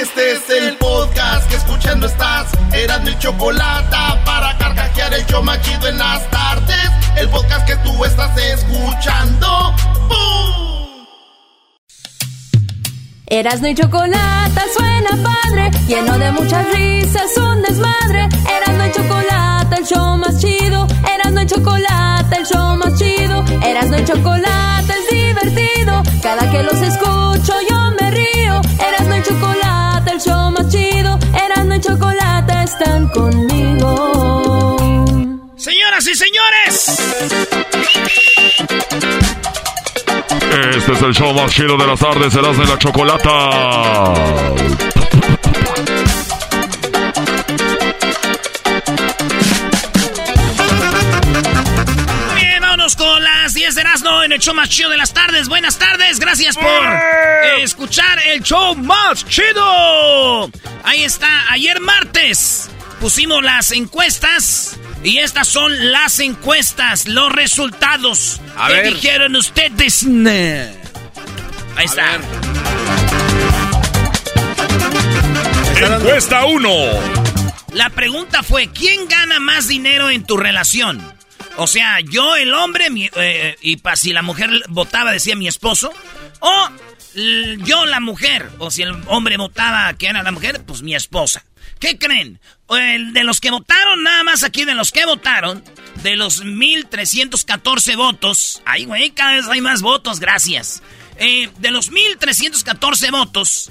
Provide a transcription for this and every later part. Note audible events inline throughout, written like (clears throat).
Este es el podcast que escuchando estás. Eran mi chocolate para carcajear el yo machido en las tardes. El podcast que tú estás escuchando. ¡Bum! Erasno y chocolate suena padre, lleno de muchas risas, un desmadre. Erasno y chocolate, el show más chido. Erasno y chocolate, el show más chido. Erasno y chocolate es divertido. Cada que los escucho yo están conmigo. Señoras y señores. Este es el show más chido de las tardes, serás de la chocolata. 10 de Erasmo en el show más chido de las tardes. Buenas tardes, gracias por escuchar el show más chido. Ahí está, ayer martes pusimos las encuestas y estas son las encuestas, los resultados. A ¿Qué ver. dijeron ustedes? Ahí está. Encuesta 1. La pregunta fue, ¿quién gana más dinero en tu relación? O sea, yo el hombre, mi- eh, y pa, si la mujer votaba decía mi esposo, o yo la mujer, o si el hombre votaba que era la mujer, pues mi esposa. ¿Qué creen? El de los que votaron, nada más aquí de los que votaron, de los 1314 votos, ay güey, cada vez hay más votos, gracias. Eh, de los 1314 votos,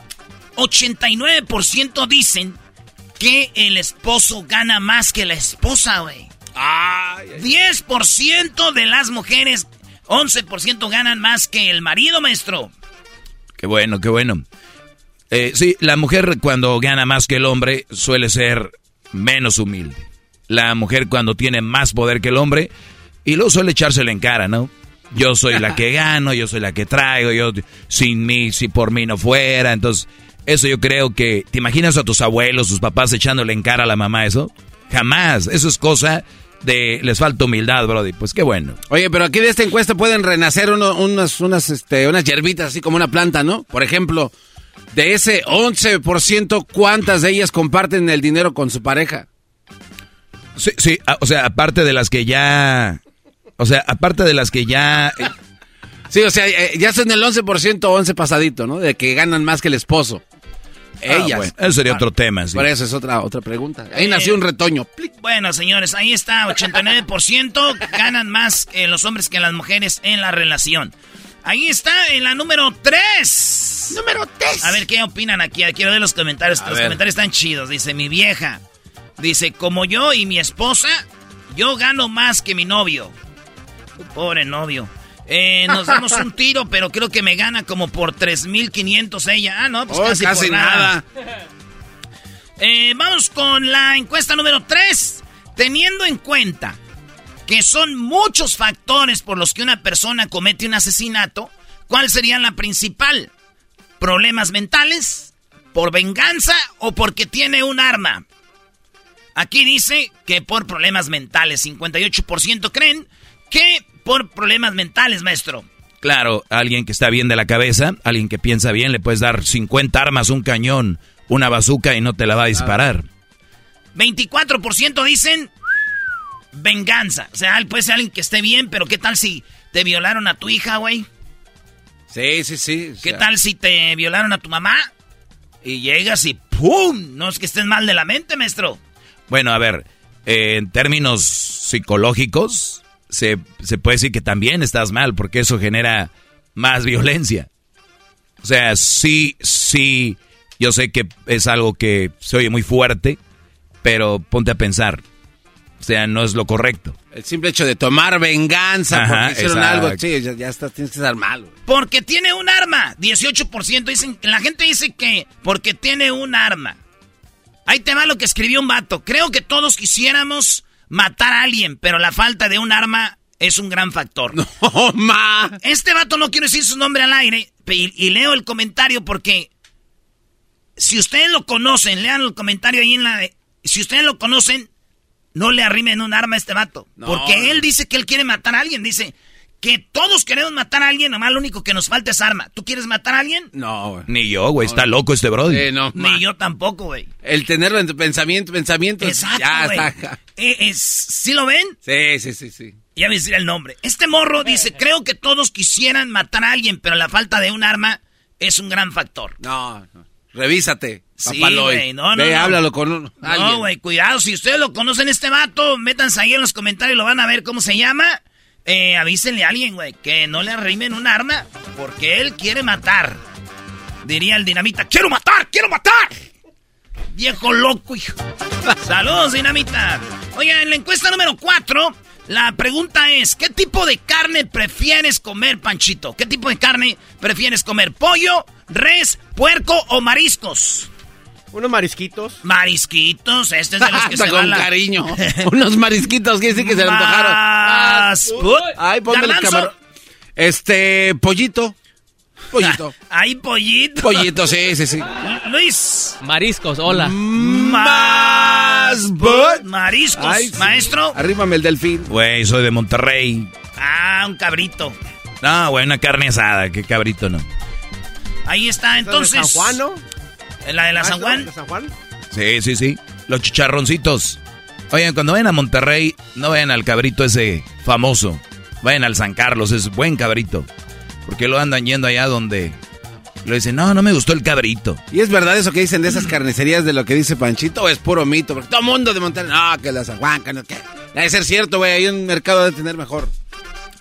89% dicen que el esposo gana más que la esposa, güey. 10% de las mujeres, 11% ganan más que el marido, maestro. Qué bueno, qué bueno. Eh, sí, la mujer cuando gana más que el hombre suele ser menos humilde. La mujer cuando tiene más poder que el hombre y luego suele echárselo en cara, ¿no? Yo soy la que (laughs) gano, yo soy la que traigo, yo sin mí, si por mí no fuera. Entonces, eso yo creo que... ¿Te imaginas a tus abuelos, tus papás echándole en cara a la mamá eso? Jamás. Eso es cosa de... Les falta humildad, Brody. Pues qué bueno. Oye, pero aquí de esta encuesta pueden renacer uno- unas, unas, este, unas hierbitas así como una planta, ¿no? Por ejemplo, de ese 11%, ¿cuántas de ellas comparten el dinero con su pareja? Sí, sí, a- o sea, aparte de las que ya... O sea, aparte de las que ya... Sí, o sea, eh, ya son el 11% 11 pasadito, ¿no? De que ganan más que el esposo. Ellas. Ah, bueno, eso sería otro tema, sí. Por eso es otra, otra pregunta. Ahí nació un retoño. Bueno, señores, ahí está, 89% ganan más que los hombres que las mujeres en la relación. Ahí está, en la número 3. Número 3. A ver, ¿qué opinan aquí? Quiero ver los comentarios. A los ver. comentarios están chidos. Dice, mi vieja. Dice, como yo y mi esposa, yo gano más que mi novio. Pobre novio. Eh, nos damos un tiro, pero creo que me gana como por 3.500 ella. Ah, no, pues Oh, casi, casi por nada. Eh, vamos con la encuesta número 3. Teniendo en cuenta que son muchos factores por los que una persona comete un asesinato, ¿cuál sería la principal? ¿Problemas mentales? ¿Por venganza o porque tiene un arma? Aquí dice que por problemas mentales. 58% creen que por problemas mentales, maestro. Claro, alguien que está bien de la cabeza, alguien que piensa bien, le puedes dar 50 armas, un cañón, una bazuca y no te la va a disparar. 24% dicen venganza. O sea, puede ser alguien que esté bien, pero ¿qué tal si te violaron a tu hija, güey? Sí, sí, sí. o ¿Qué sea, tal si te violaron a tu mamá? Y llegas y ¡pum! No es que estés mal de la mente, maestro. Bueno, a ver, eh, en términos psicológicos, se, se puede decir que también estás mal, porque eso genera más violencia. O sea, sí, sí, yo sé que es algo que se oye muy fuerte, pero ponte a pensar. O sea, no es lo correcto. El simple hecho de tomar venganza Ajá, porque hicieron exacto. algo, sí, ya, ya está, tienes que estar mal. güey. Porque tiene un arma. 18% dicen. La gente dice que porque tiene un arma. Ahí te va lo que escribió un vato. Creo que todos quisiéramos matar a alguien, pero la falta de un arma es un gran factor. (laughs) ¡Oh, ma! Este vato no quiero decir su nombre al aire y, y leo el comentario porque si ustedes lo conocen, lean el comentario ahí en la... de- Si ustedes lo conocen, no le arrimen un arma a este vato. No. porque él dice que él quiere matar a alguien. Dice que todos queremos matar a alguien, nomás lo único que nos falta es arma. ¿Tú quieres matar a alguien? No, güey. Ni yo, güey, está loco este brody. Eh, no. Ni yo tampoco, güey. El tenerlo en tu pensamiento, pensamiento. Exacto, ya está. Eh, es- ¿Sí lo ven? Sí, sí, sí, sí. Ya voy a decir el nombre. Este morro dice, creo que todos quisieran matar a alguien, pero la falta de un arma es un gran factor. No, no. revísate, Sí, papaloy. güey, no, no, Ve, no. háblalo con un- alguien. No, güey, cuidado. Si ustedes lo conocen este vato, métanse ahí en los comentarios, lo van a ver cómo se llama. Eh, avísenle a alguien, güey, que no le arrimen un arma, porque él quiere matar. Diría el dinamita, quiero matar, quiero matar. Viejo loco, hijo. (laughs) Saludos, dinamita. Oiga, en la encuesta número 4, la pregunta es, ¿qué tipo de carne prefieres comer, Panchito? ¿Qué tipo de carne prefieres comer? ¿Pollo, res, puerco o mariscos? Unos marisquitos. Marisquitos, este es de los que (laughs) se con la... cariño. (laughs) Unos marisquitos que sí que se le antojaron. Más... Ay, ponme el camarón. Este, pollito. Pollito. (laughs) Hay pollito. Pollito, sí, sí, sí. Luis. Mariscos, hola. Más... but- Mariscos. Ay, sí. Maestro. Arrímame el delfín. Güey, soy de Monterrey. Ah, un cabrito. No, güey, una carne asada, qué cabrito no. Ahí está, Entonces, entonces. San Juan, ¿no? La de la San Maestro, Juan. ¿De San Juan? Sí, sí, sí. Los chicharroncitos. Oigan, cuando vayan a Monterrey, no vayan al cabrito ese famoso. Vayan al San Carlos, es buen cabrito. Porque lo andan yendo allá donde le dicen, no, no me gustó el cabrito. ¿Y es verdad eso que dicen de esas carnicerías de lo que dice Panchito o es puro mito? Porque todo mundo de Monterrey, no, que la San Juan, que no, que... Debe ser cierto, güey, hay un mercado de tener mejor.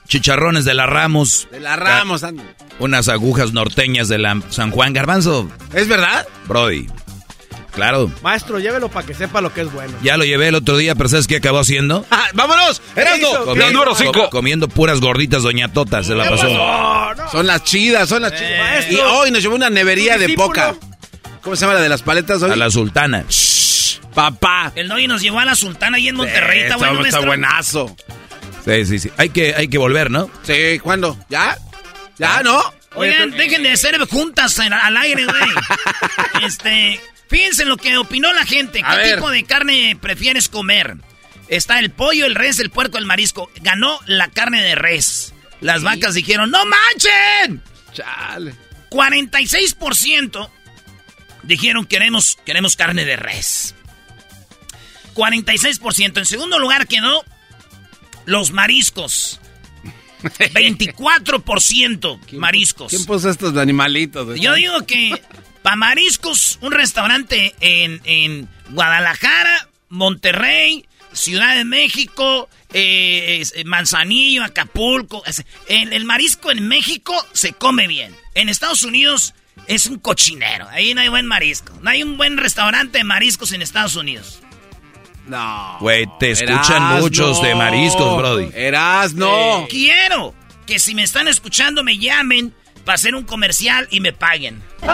Chicharrones de la Ramos. De la Ramos, anda. Unas agujas norteñas de la San Juan Garbanzo. ¿Es verdad? Brody. Claro. Maestro, llévelo para que sepa lo que es bueno. Ya lo llevé el otro día, pero ¿sabes qué acabó haciendo? (laughs) Ah, ¡Vámonos! ¡Erasmo! número comiendo puras gorditas Doña Tota, se la pasó. Son las chidas, son las chidas. Eh, Maestro. y hoy nos llevó una nevería ¿Tu de poca. ¿Cómo se llama la de las paletas hoy? A la sultana. Papá. El Doggy nos llevó a la Sultana ahí en Monterrey. Está bueno, está maestro? buenazo. Sí, sí, sí. Hay que, hay que volver, ¿no? Sí, ¿cuándo? ¿Ya? ¿Ya, no? Oigan, dejen de ser juntas al aire, güey. (laughs) este, fíjense en lo que opinó la gente. A ¿Qué ver. tipo de carne prefieres comer? Está el pollo, el res, el puerco, el marisco. Ganó la carne de res. Las vacas dijeron, ¡no manchen! Chale. 46% dijeron queremos, queremos carne de res. 46%. En segundo lugar quedó los mariscos. (laughs) 24% mariscos. ¿Quién puso estos animalitos? Yo digo que para mariscos, un restaurante en, en Guadalajara, Monterrey, Ciudad de México, eh, es- Manzanillo, Acapulco. el marisco en México se come bien. En Estados Unidos es un cochinero. Ahí no hay buen marisco. No hay un buen restaurante de mariscos en Estados Unidos. No. Güey, te escuchan Erasno. muchos de mariscos, Brody. Eras, no. Quiero que si me están escuchando me llamen para hacer un comercial y me paguen. (laughs)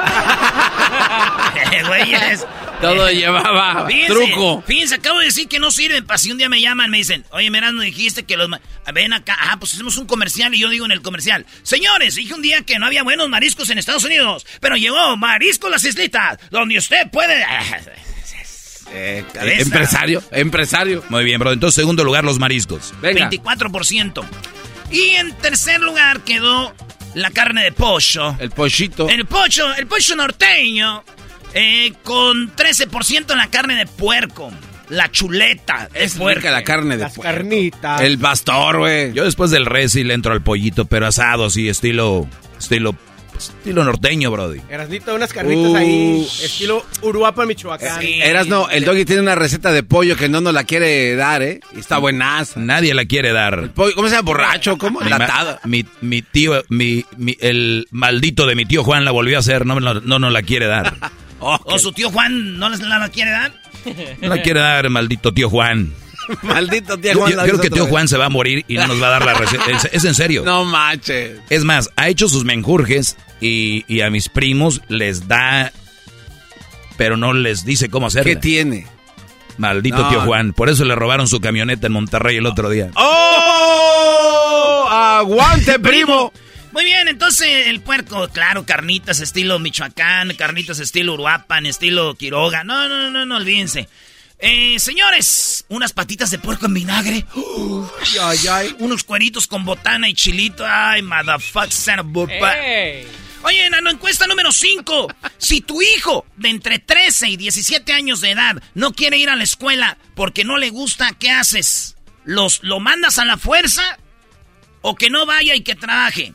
(laughs) Güeyes. Todo llevaba Fíjense, truco. Fíjense, acabo de decir que no sirven para si un día me llaman, me dicen, oye, Meraz, no dijiste que los... Ven acá, ah, pues hacemos un comercial y yo digo en el comercial, señores, dije un día que no había buenos mariscos en Estados Unidos, pero llegó Marisco Las Islitas, donde usted puede... (laughs) Eh, Cabeza. empresario, empresario. Muy bien, bro. Entonces, segundo lugar, los mariscos. Venga. 24%. Y en tercer lugar quedó la carne de pollo. El pollito. El pollo, el pollo norteño, eh, con 13% la carne de puerco. La chuleta. Es puerco. rica la carne de Las puerco. carnitas. El pastor, güey. Yo después del res sí le entro al pollito, pero asado, así, estilo, estilo Estilo norteño, Brody. Erasnito, unas carnitas Uh. ahí, estilo Uruapa, Michoacán. Sí. Eras no, el doggy tiene una receta de pollo que no nos la quiere dar, ¿eh? Y está buenaza. Nadie la quiere dar. Pollo- ¿Cómo se llama? ¿Borracho? ¿Cómo? Mi, Enlatada. mi, mi tío, mi, mi- el maldito de mi tío Juan la volvió a hacer, no, me la- no nos la quiere dar. (laughs) ¿O su tío Juan no les la la quiere dar? No la quiere dar, maldito tío Juan. (laughs) Maldito tío Juan. yo creo que tío. Juan se va a morir y no nos va a dar la receta. (laughs) Es, es en serio. No manches. Es más, ha hecho sus menjurjes y, y a mis primos les da, pero no les dice cómo hacerla. ¿Qué tiene? Maldito No. tío Juan. Por eso le robaron su camioneta en Monterrey el otro día. ¡Oh! ¡Aguante, (laughs) primo! Muy bien, entonces el puerco, claro, carnitas estilo Michoacán, carnitas estilo Uruapan, estilo Quiroga. No, no, no, no, olvídense. Eh, señores, unas patitas de puerco en vinagre. Ay, ay. Unos cueritos con botana y chilito. Ay, motherfucker, a bu- Oye, en la encuesta número 5. Si tu hijo de entre 13 y 17 años de edad no quiere ir a la escuela porque no le gusta, ¿qué haces? ¿Los, ¿Lo mandas a la fuerza o que no vaya y que trabaje?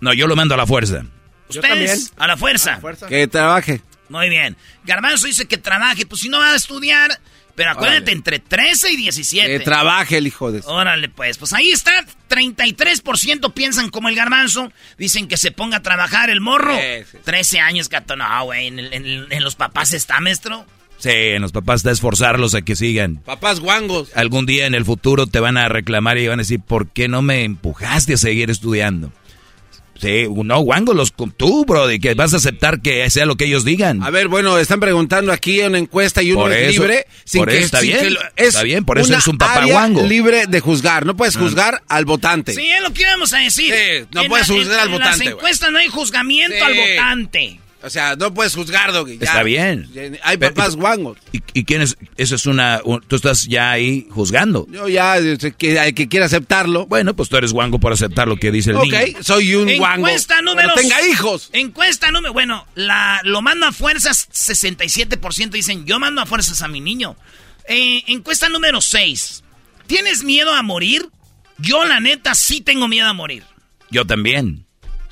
No, yo lo mando a la fuerza. Yo Ustedes, también. a la fuerza. Fuerza. Que trabaje. Muy bien. Garbanzo dice que trabaje, pues si no va a estudiar, pero acuérdate, Órale. entre 13 y 17. Que trabaje el hijo de... Órale, pues, pues ahí está. 33% piensan como el garbanzo. Dicen que se ponga a trabajar el morro. Sí, sí, sí. 13 años, gato. No, güey, en, en los papás está, maestro. Sí, en los papás está esforzarlos a que sigan. Papás guangos. Algún día en el futuro te van a reclamar y van a decir, ¿por qué no me empujaste a seguir estudiando? Sí, no, guango, los, tú, bro, de que vas a aceptar que sea lo que ellos digan. A ver, bueno, están preguntando aquí una encuesta y uno Por es eso, libre. por eso está bien, lo- está bien, por eso eres un papá guango. libre de juzgar. No puedes juzgar al votante. Sí, es lo que íbamos a decir. Sí, no En puedes la- juzgar en- al en votante, las güey. encuestas no hay juzgamiento Sí. al votante. O sea, no puedes juzgar, Doggy. ya. Está bien. Hay Pero- papás guangos. ¿Y, y quién es? Eso es una... un- tú estás ya ahí juzgando. Yo ya, eh, que, hay que quiera aceptarlo. Bueno, pues tú eres guango por aceptar lo que dice el ok, niño. soy un guango. Encuesta número... Pero tenga hijos. Encuesta número... Bueno, la, lo mando a fuerzas, 67% dicen, yo mando a fuerzas a mi niño. Eh, encuesta número 6. ¿Tienes miedo a morir? Yo, la neta, sí tengo miedo a morir. Yo también.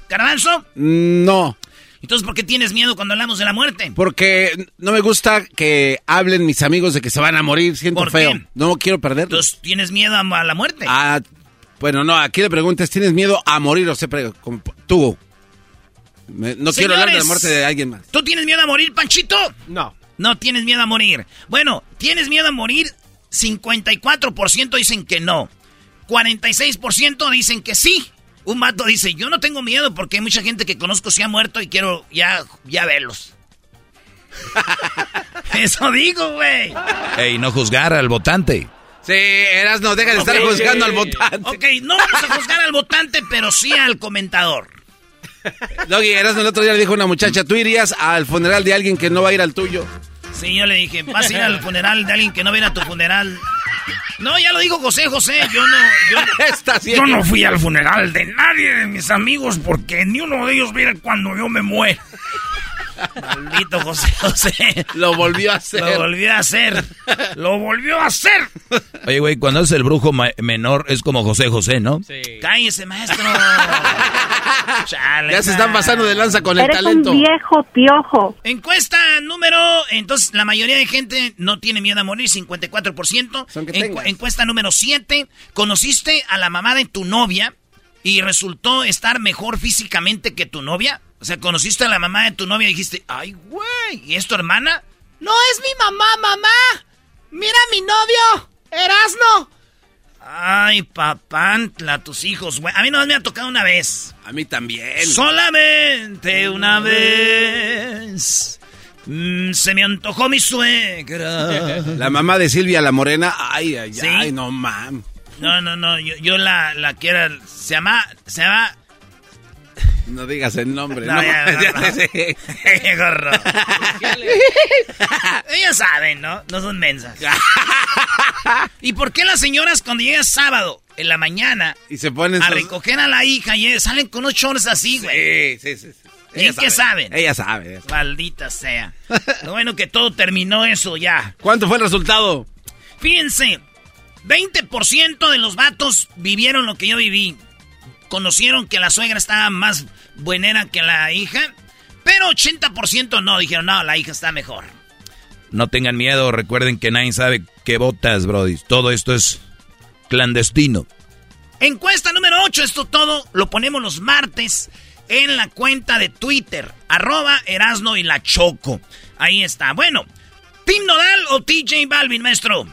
¿Garbanzo? No, Entonces, ¿por qué tienes miedo cuando hablamos de la muerte? porque no me gusta que hablen mis amigos de que se van a morir. Siento ¿Por feo. qué? No quiero perderlos. Entonces, ¿tienes miedo a, la muerte? Ah, bueno, no, aquí le preguntas, ¿tienes miedo a morir o se pre- como- tú? Me- no quiero hablar de la muerte de alguien más. ¿Tú tienes miedo a morir, Panchito? No. No tienes miedo a morir. Bueno, ¿tienes miedo a morir? 54% dicen que no. 46% dicen que sí. Un mato dice, yo no tengo miedo porque hay mucha gente que conozco se ha muerto y quiero ya, ya verlos. (laughs) Eso digo, güey. Ey, no juzgar al votante. Sí, eras no, deja de estar juzgando al votante. Ok, no vamos a juzgar al votante, pero sí al comentador. Doggy, eras el otro día le dijo a una muchacha, ¿tú irías al funeral de alguien que no va a ir al tuyo? Sí, yo le dije, vas a ir al funeral de alguien que no viene a tu funeral. No, ya lo dijo José José, yo no... Yo, (laughs) Está así. Yo no fui al funeral de nadie de mis amigos porque ni uno de ellos viene cuando yo me muera. Maldito José José. Lo volvió a hacer. Lo volvió a hacer. Lo volvió a hacer. Oye, güey, cuando es el brujo menor es como José José, ¿no? Cállese, maestro. (laughs) Chale, Ya se están pasando de lanza con el Eres talento. un viejo piojo. Encuesta número... Entonces, la mayoría de gente no tiene miedo a morir, 54%. Son que Encu- encuesta número 7. ¿Conociste a la mamá de tu novia y resultó estar mejor físicamente que tu novia? O sea, conociste a la mamá de tu novia y dijiste, ay, güey, ¿y es tu hermana? No es mi mamá, mamá. Mira a mi novio, Erasno. Ay, papantla, tus hijos, güey. A mí no me ha tocado una vez. A mí también. Solamente una vez. mm, se me antojó mi suegra. La mamá de Silvia la Morena, ay, ay, ¿Sí? ay, no mam. No, no, no. Yo, yo la, la que era. Se llama. Se llama. No digas el nombre. No, No, ya, no, (laughs) no. (laughs) Gorro. (laughs) Ellas saben, ¿no? No son mensas. ¿Y por qué las señoras cuando llega sábado en la mañana Y se ponen a recoger a la hija y salen con unos shorts así, güey? Sí, sí, sí. sí. ¿Y qué sabe. saben? Ella sabe. ella sabe. Maldita sea. Lo bueno que todo terminó eso ya. ¿Cuánto fue el resultado? Fíjense, 20% de los vatos vivieron lo que yo viví. Conocieron que la suegra estaba más buenera que la hija. Pero 80% no, dijeron, no, la hija está mejor. No tengan miedo, recuerden que nadie sabe qué botas, Brody. Todo esto es clandestino. Encuesta número 8, esto todo lo ponemos los martes en la cuenta de Twitter, arroba Erasno y la Choco. Ahí está. Bueno, ¿Tim Nodal o TJ Balvin, maestro?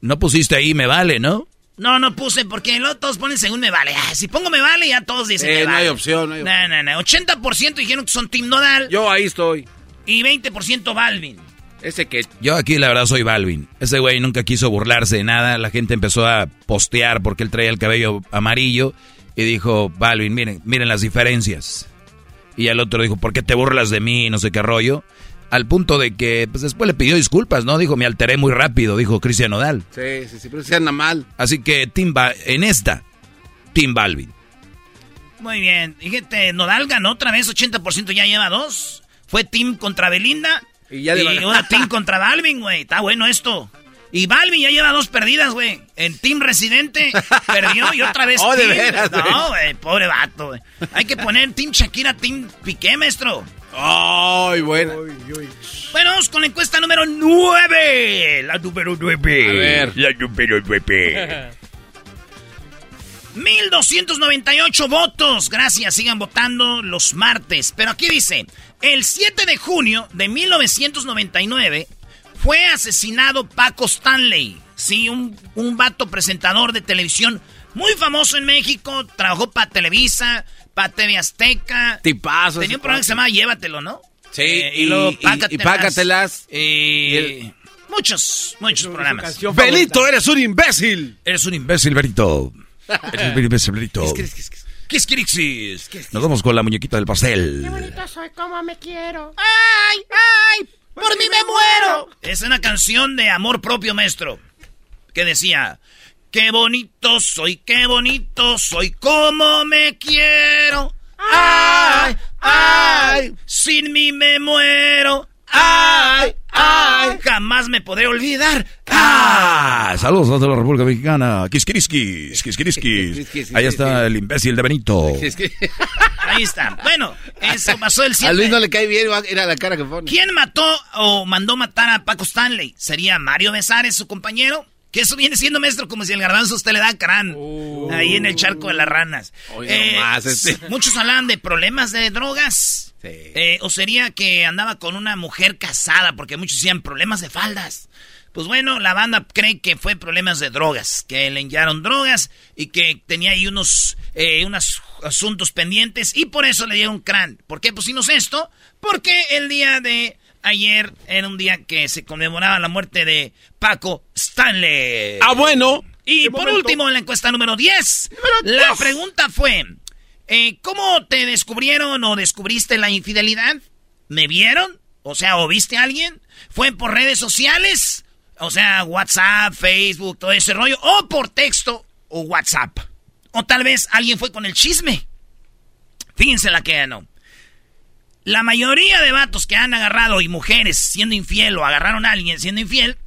No pusiste ahí, me vale, ¿no? No, no puse porque luego todos ponen según me vale. Ah, si pongo me vale, ya todos dicen Eh, me no vale. hay opción, no hay opción. No, no, no. 80% dijeron que son Tim Nodal Yo ahí estoy. y 20% Balvin. Ese que... Yo aquí la verdad soy Balvin. Ese güey nunca quiso burlarse de nada. La gente empezó a postear porque él traía el cabello amarillo. Y dijo, Balvin, miren, miren las diferencias. Y al otro dijo, ¿por qué te burlas de mí? No sé qué rollo. Al punto de que pues después le pidió disculpas, ¿no? Dijo, me alteré muy rápido, dijo Cristian Nodal. Sí, sí, sí, pero se anda mal. Así que Tim Ba- en esta, Tim Balvin. Muy bien. Fíjate, Nodal ganó otra vez, 80% ya lleva dos. Fue Tim contra Belinda. Y ya a ahora. Tim (laughs) contra Balvin, güey. Está bueno esto. Y Balvin ya lleva dos perdidas, güey. En Team Residente perdió y otra vez (laughs) Oh, de Team- veras. No, güey, pobre vato, güey. Hay que poner Team Shakira, Team Piqué, maestro. ¡Ay, buena! Bueno, vamos con la encuesta número 9. La número 9. A ver. La número 9. 1298 (laughs) votos. Gracias, sigan votando los martes. Pero aquí dice, el 7 de junio de 1999 fue asesinado Paco Stanley. Sí, un, un vato presentador de televisión muy famoso en México. Trabajó para Televisa, para TV Azteca. Tipazo. Tenía un programa que se llamaba Llévatelo, ¿no? Sí, Eh, y, y luego y- Pácatelas. y Pácatelas. Eh, muchos, muchos programas. canción ¡Benito, favorita. eres un imbécil! Eres un imbécil, Berito. Eres un imbécil, Berito. Quisquirixis. Nos vamos con la muñequita del pastel. soy como me quiero. ¡Ay, ay! ¡Por mí me muero! Es una canción de amor propio, maestro. Que decía: Qué bonito soy, qué bonito soy, como me quiero. ¡Ay, ay! Sin mí me muero. ¡Ay, ay! Jamás me podré olvidar. ¡Ah! Saludos desde la República Mexicana. Quisquiriskis, quisquiriskis. Ahí está el imbécil de Benito. (laughs) Ahí está. Bueno, eso pasó el 7. a Luis no le cae bien, era la cara que pone. ¿Quién mató o mandó matar a Paco Stanley? ¿Sería Mario Besares, su compañero? Que eso viene siendo maestro como si el garbanzo usted le da crán. ahí en el charco de las ranas. Hoy Eh, nomás, este. (laughs) Muchos hablan de problemas de drogas. Sí. Eh, o sería que andaba con una mujer casada, porque muchos decían problemas de faldas. Pues bueno, la banda cree que fue problemas de drogas, que le enviaron drogas y que tenía ahí unos, eh, unos asuntos pendientes y por eso le dieron crán. ¿Por qué pusimos esto? Porque el día de ayer era un día que se conmemoraba la muerte de Paco Stanley. Ah, bueno. Y por último, en la encuesta número 10, la pregunta fue, eh, ¿cómo te descubrieron o descubriste la infidelidad? ¿Me vieron? O sea, ¿o viste a alguien? ¿Fue por redes sociales? O sea, WhatsApp, Facebook, todo ese rollo. ¿O por texto o WhatsApp? O tal vez alguien fue con el chisme. Fíjense la que ganó. La mayoría de vatos que han agarrado y mujeres siendo infiel o agarraron a alguien siendo infiel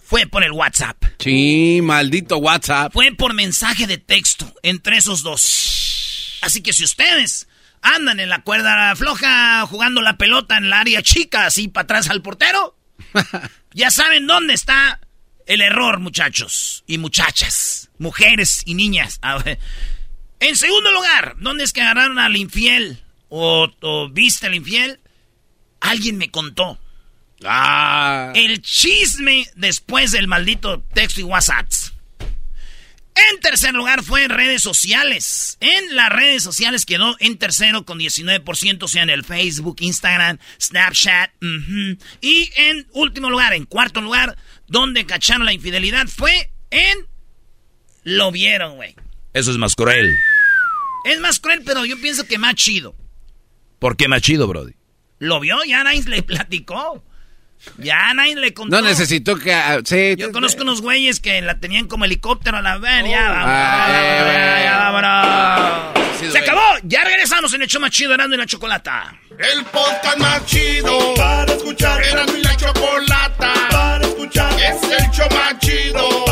fue por el WhatsApp. Sí, maldito WhatsApp. Fue por mensaje de texto entre esos dos. Así que si ustedes andan en la cuerda floja jugando la pelota en el área chica, así para atrás al portero, (laughs) ya saben dónde está el error, muchachos y muchachas, mujeres y niñas. En segundo lugar, ¿dónde es que agarraron al infiel? ¿O, o viste al infiel? Alguien me contó. Ah. El chisme después del maldito texto y WhatsApp. En tercer lugar fue en redes sociales. En las redes sociales quedó en tercero con 19%, o sea, en el Facebook, Instagram, Snapchat. Y en último lugar, en cuarto lugar, donde cacharon la infidelidad fue en... Lo vieron, güey. Eso es más cruel. Es más cruel, pero yo pienso que más chido. ¿Por qué más chido, Brody? Lo vio, ya nadie le platicó. Ya nadie le contó. No necesito que... ah, sí, Yo conozco unos güeyes que la tenían como helicóptero a la ven, ya vámonos. Ah, eh, ya, ya, vámonos. Sí, Se acabó. Ya regresamos en el show más chido Erasmo y la chocolata. El podcast más chido para escuchar. Era mi la chocolata para escuchar. Es el show más chido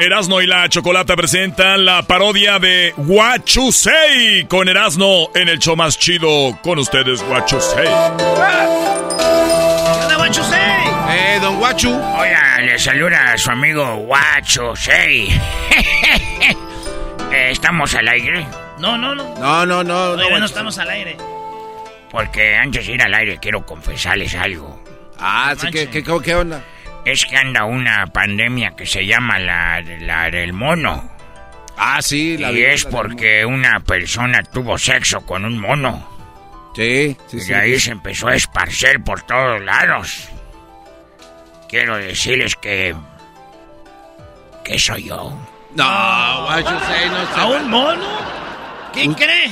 Erasno y la Chocolata presentan la parodia de Guachusei con Erasno en el show más chido con ustedes, Guachusei. ¡Hola, Guachusei! Eh, don Guachu. Hola, le saluda a su amigo Guachusei. (laughs) Eh, ¿Estamos al aire? No, no, no. No, no, no. Todavía no Guachu. estamos al aire. Porque antes de ir al aire quiero confesarles algo. Ah, sí, ¿qué, qué, qué onda? Es que anda una pandemia que se llama la, la del mono. Ah, sí, la y es porque una persona tuvo sexo con un mono. Sí, sí, y sí. ahí se empezó a esparcer por todos lados. Quiero decirles que... que soy yo. No, Guachusei, no sé. ¿A un mono? ¿Qué cree?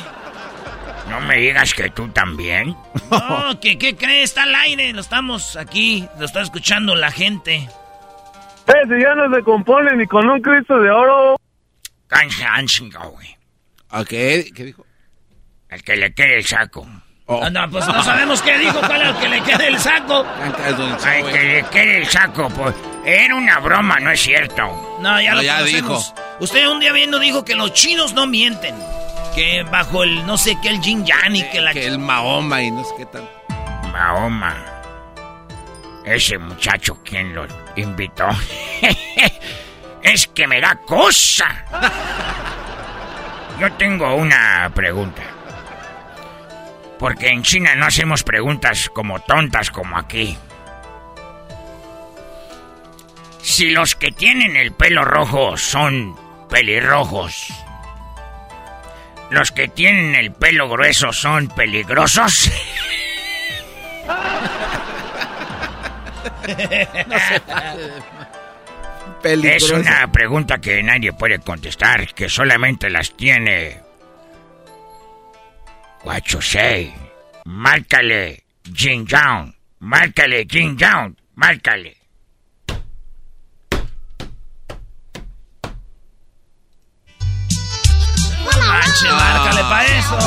No me digas que tú también. (laughs) No, ¿qué, ¿qué cree? Está al aire, lo estamos aquí, lo está escuchando la gente. Eh, si ya no se compone ni con un Cristo de oro. Güey. ¿A qué? ¿Qué dijo? El que le quede el saco. Oh. Ah, no, pues no sabemos qué dijo, cuál es el que le quede el saco. Ay, que le quede el saco, pues. Era una broma, no es cierto. No, ya No, lo ya conocemos. Usted un día viendo dijo que los chinos no mienten. Que bajo el no sé qué, el Jin Yang y que la... Que el Mahoma y no sé qué tal. Mahoma. Ese muchacho, ¿quién lo invitó? (laughs) es que me da cosa. Yo tengo una pregunta. Porque en China no hacemos preguntas como tontas como aquí. Si los que tienen el pelo rojo son pelirrojos, los que tienen el pelo grueso son peligrosos. (laughs) Es una pregunta que nadie puede contestar, que solamente las tiene. Guachosei. Márcale, Jin. Márcale, Jin. Márcale. Manche, márcale para eso.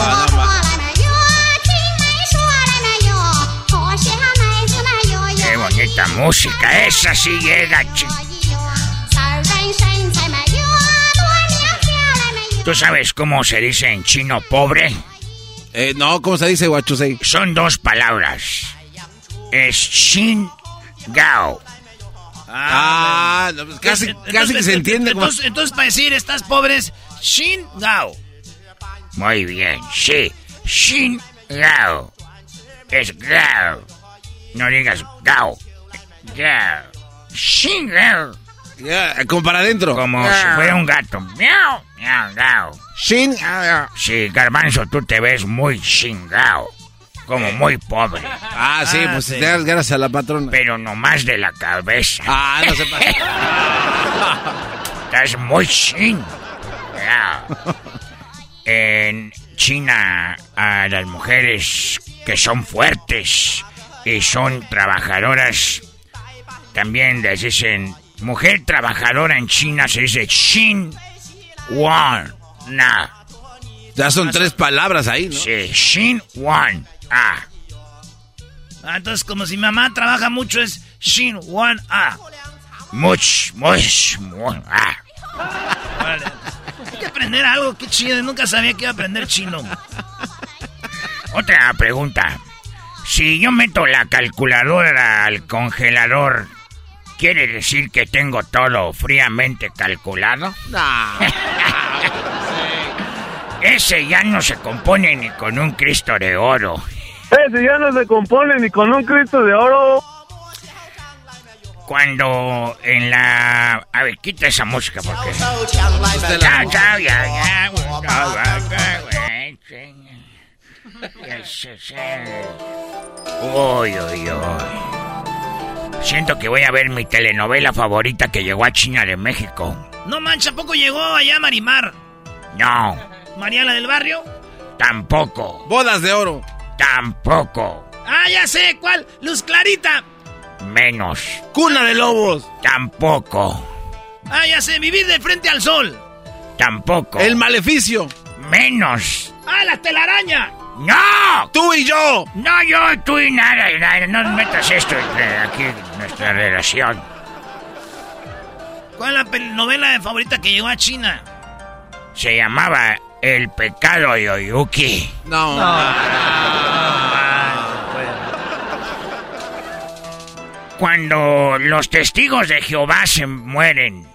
Qué bonita música, esa sí llega, ¿Tú sabes cómo se dice en chino pobre? Eh, no, ¿cómo se dice, Guachusei? Son dos palabras. Es Shin Gao. Ah, no, pues casi, Entonces, casi que se entiende. como- Entonces, entonces, para decir estás pobres, Shin Gao. Muy bien, sí. Shin Gao. Es Gao. No digas Gao. Gao. Shin Gao. Ya, como para adentro. Como Ah. si fuera un gato. Miau, miau, gao. Shin. ah, Sí, Garbanzo, tú te ves muy chingao. Como muy pobre. Ah, sí, pues te das gracias a la patrona. Pero nomás de la cabeza. Ah, no se pasa. (laughs) Estás muy chin. (laughs) En China, a las mujeres que son fuertes y son trabajadoras, también les dicen, mujer trabajadora en China se dice Xin Wan Na. Ya son tres palabras ahí, ¿no? Sí, Shin Wan A. Ah, entonces, como si mi mamá trabaja mucho, es Shin Wan A. Much, much, much ah. Vale. Aprender algo, qué chido. Nunca sabía que iba a aprender chino. Otra pregunta. Si yo meto la calculadora al congelador, ¿quiere decir que tengo todo fríamente calculado? (laughs) Ese ya no se compone ni con un Cristo de oro. Ese ya no se compone ni con un Cristo de oro. Cuando en la... A ver, quita esa música porque... Chao, chao, ya, ya. Uy, uy, uy. Siento que voy a ver mi telenovela favorita que llegó a China de México. No mancha, ¿a poco llegó allá Marimar? No, ¿María la del barrio? tampoco, Bodas de oro. tampoco, Ah, ya sé, ¿cuál? Luz Clarita. Menos, Cuna de lobos. tampoco, Ah, ya sé, vivir de frente al sol. tampoco, El maleficio. menos. Ah, la telaraña. ¡No! Tú y yo. No, yo, tú y nada, nada, no metas esto entre aquí en nuestra relación. ¿Cuál es la novela de favorita que llegó a China? Se llamaba El pecado de Oyuki. No. Cuando los testigos de Jehová se mueren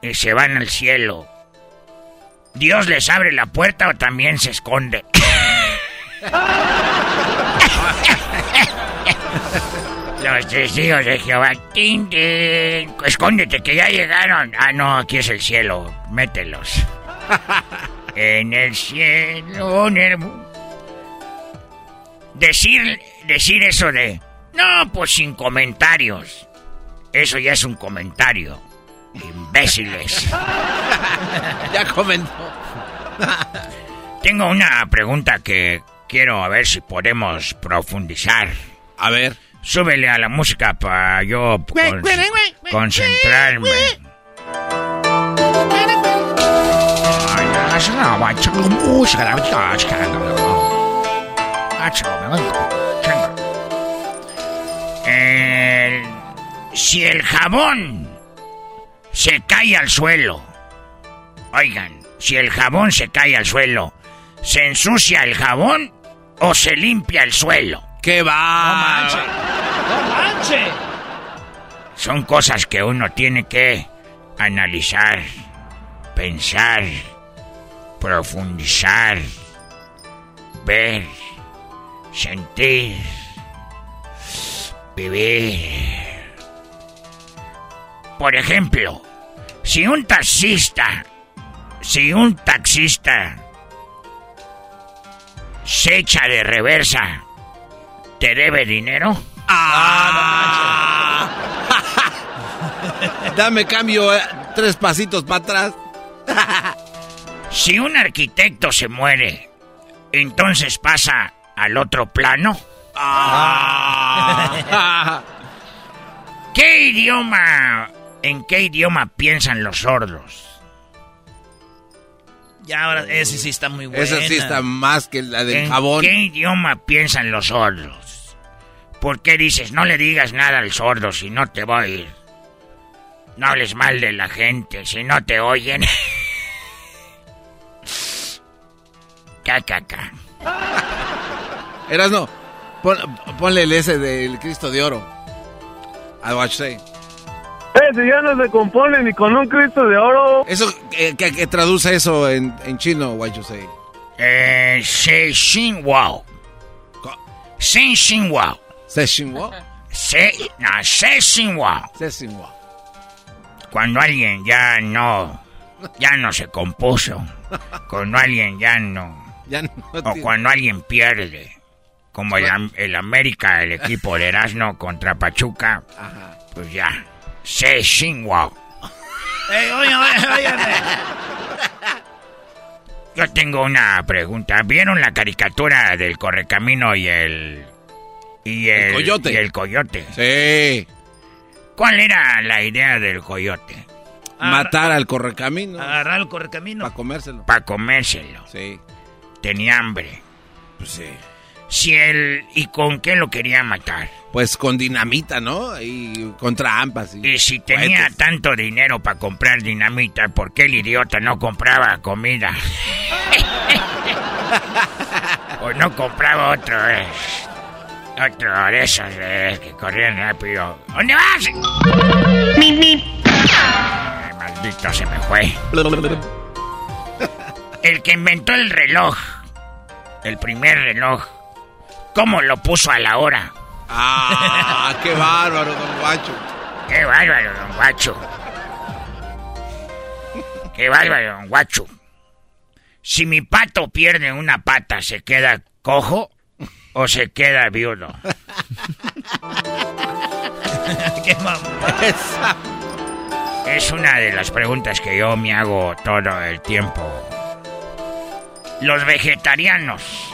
y se van al cielo, ¿Dios les abre la puerta o también se esconde? (laughs) los testigos de Jehová, tin, escóndete que ya llegaron. Ah, no, aquí es el cielo, mételos. en el cielo, en Decir, decir eso de, no, pues sin comentarios. Eso ya es un comentario. Imbéciles. ya comentó. Tengo una pregunta que quiero a ver si podemos profundizar. A ver. Súbele a la música para yo con- concentrarme. Si el jabón se cae al suelo, oigan, si el jabón se cae al suelo, ¿se ensucia el jabón o se limpia el suelo? ¿Qué va? ¡No manche! Son cosas que uno tiene que analizar, pensar, profundizar, ver, sentir, vivir. Por ejemplo, si un taxista, si un taxista se echa de reversa, ¿te debe dinero? Ah, (laughs) Dame cambio eh, tres pasitos para atrás. (laughs) Si un arquitecto se muere, entonces pasa al otro plano. Ah. (laughs) ¿Qué idioma, en qué idioma piensan los sordos? Ya ahora, ese sí está muy bueno. Esa sí está más que la del ¿En jabón. qué idioma piensan los sordos? ¿Por qué dices no le digas nada al sordo si no te va a oír? No hables mal de la gente si no te oyen. (laughs) Cacaca. Erasno, pon- ponle el ese del Cristo de Oro. I watch say. Ese ya no se compone ni con un Cristo de oro. Eso, eh, que, que traduce eso en, en chino, what you say. Eh, se xin wow. Se xin wow. Se xin wow. Se, no, se xin wow. Se xin wow. Cuando alguien ya no, ya no se compuso. Cuando alguien ya no, Ya no o cuando alguien pierde. Como el, Am- el América, el equipo de Erasmo contra Pachuca. Pues ya. Se xin wow. Ey, oye, oye, oye. Yo tengo una pregunta. ¿Vieron la caricatura del correcamino y el. y el. coyote. y el coyote? Sí. ¿Cuál era la idea del coyote? Matar al correcamino. Agarrar el correcamino. Para comérselo. Para comérselo. Sí. tenía hambre. Pues sí. Si él... ¿Y con qué lo quería matar? Pues con dinamita, ¿no? Y contra ampas. Y, Y si tenía tanto dinero para comprar dinamita, ¿por qué el idiota no compraba comida? (laughs) o no compraba otro, eh, otro de esos eh, que corrían rápido. ¿Dónde vas? Ay, maldito se me fue. El que inventó el reloj, el primer reloj, ¿cómo lo puso a la hora? Ah, qué bárbaro, don Guacho. Qué bárbaro, don Guacho. Qué bárbaro, don Guacho. Si mi pato pierde una pata, ¿se queda cojo o se queda viudo? (laughs) Qué mamá. Es una de las preguntas que yo me hago todo el tiempo. Los vegetarianos.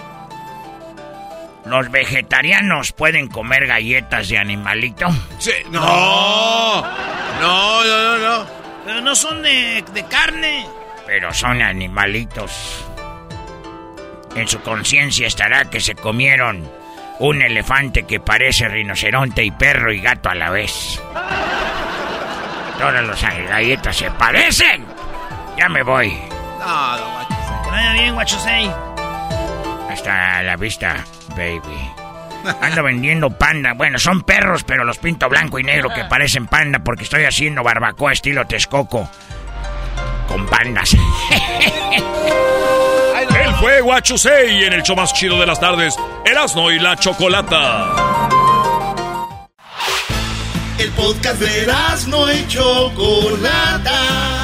¿Los vegetarianos pueden comer galletas de animalito? Sí, no. No, no, no, no. Pero no son de, de carne. Pero son animalitos. En su conciencia estará que se comieron un elefante que parece rinoceronte y perro y gato a la vez. Todas las galletas se parecen. Ya me voy. No, don Guacho. Que vaya bien, Guachusei. Hasta la vista, baby. Ando vendiendo panda. Bueno, son perros, pero los pinto blanco y negro que parecen panda porque estoy haciendo barbacoa estilo Texcoco. Con pandas. (laughs) Él fue Guachusei en el show más chido de las tardes, Erasno y la Chocolata. El podcast de no y Chocolata.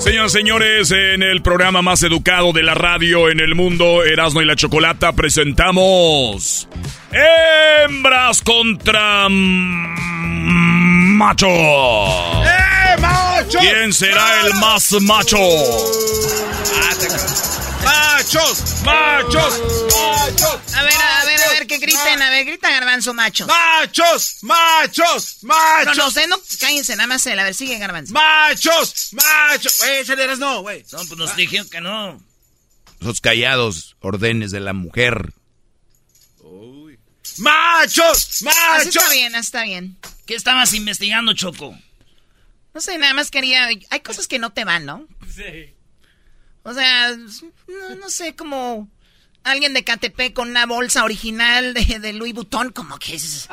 Señoras y señores, en el programa más educado de la radio en el mundo, Erasmo y la Chocolata, presentamos Hembras contra Machos. ¡Eh, macho! ¿Quién será el más macho? ¡Machos! ¡Machos! ¡Machos! A ver, a ver, a ver, que griten, a ver, grita garbanzo, machos. ¡Machos! ¡Machos! ¡Machos! No, no sé, no, cállense, nada más él, a ver, sigue garbanzo. ¡Machos! ¡Machos! Güey, ese eres no, güey. No, pues nos dijeron que no. Los callados órdenes de la mujer. ¡Machos! Así ¡Machos! está bien, así está bien. ¿Qué estabas investigando, Choco? No sé, nada más quería, hay cosas que no te van, ¿no? Sí. O sea, no, no sé, como alguien de KTP con una bolsa original de, de Louis Vuitton, como que es,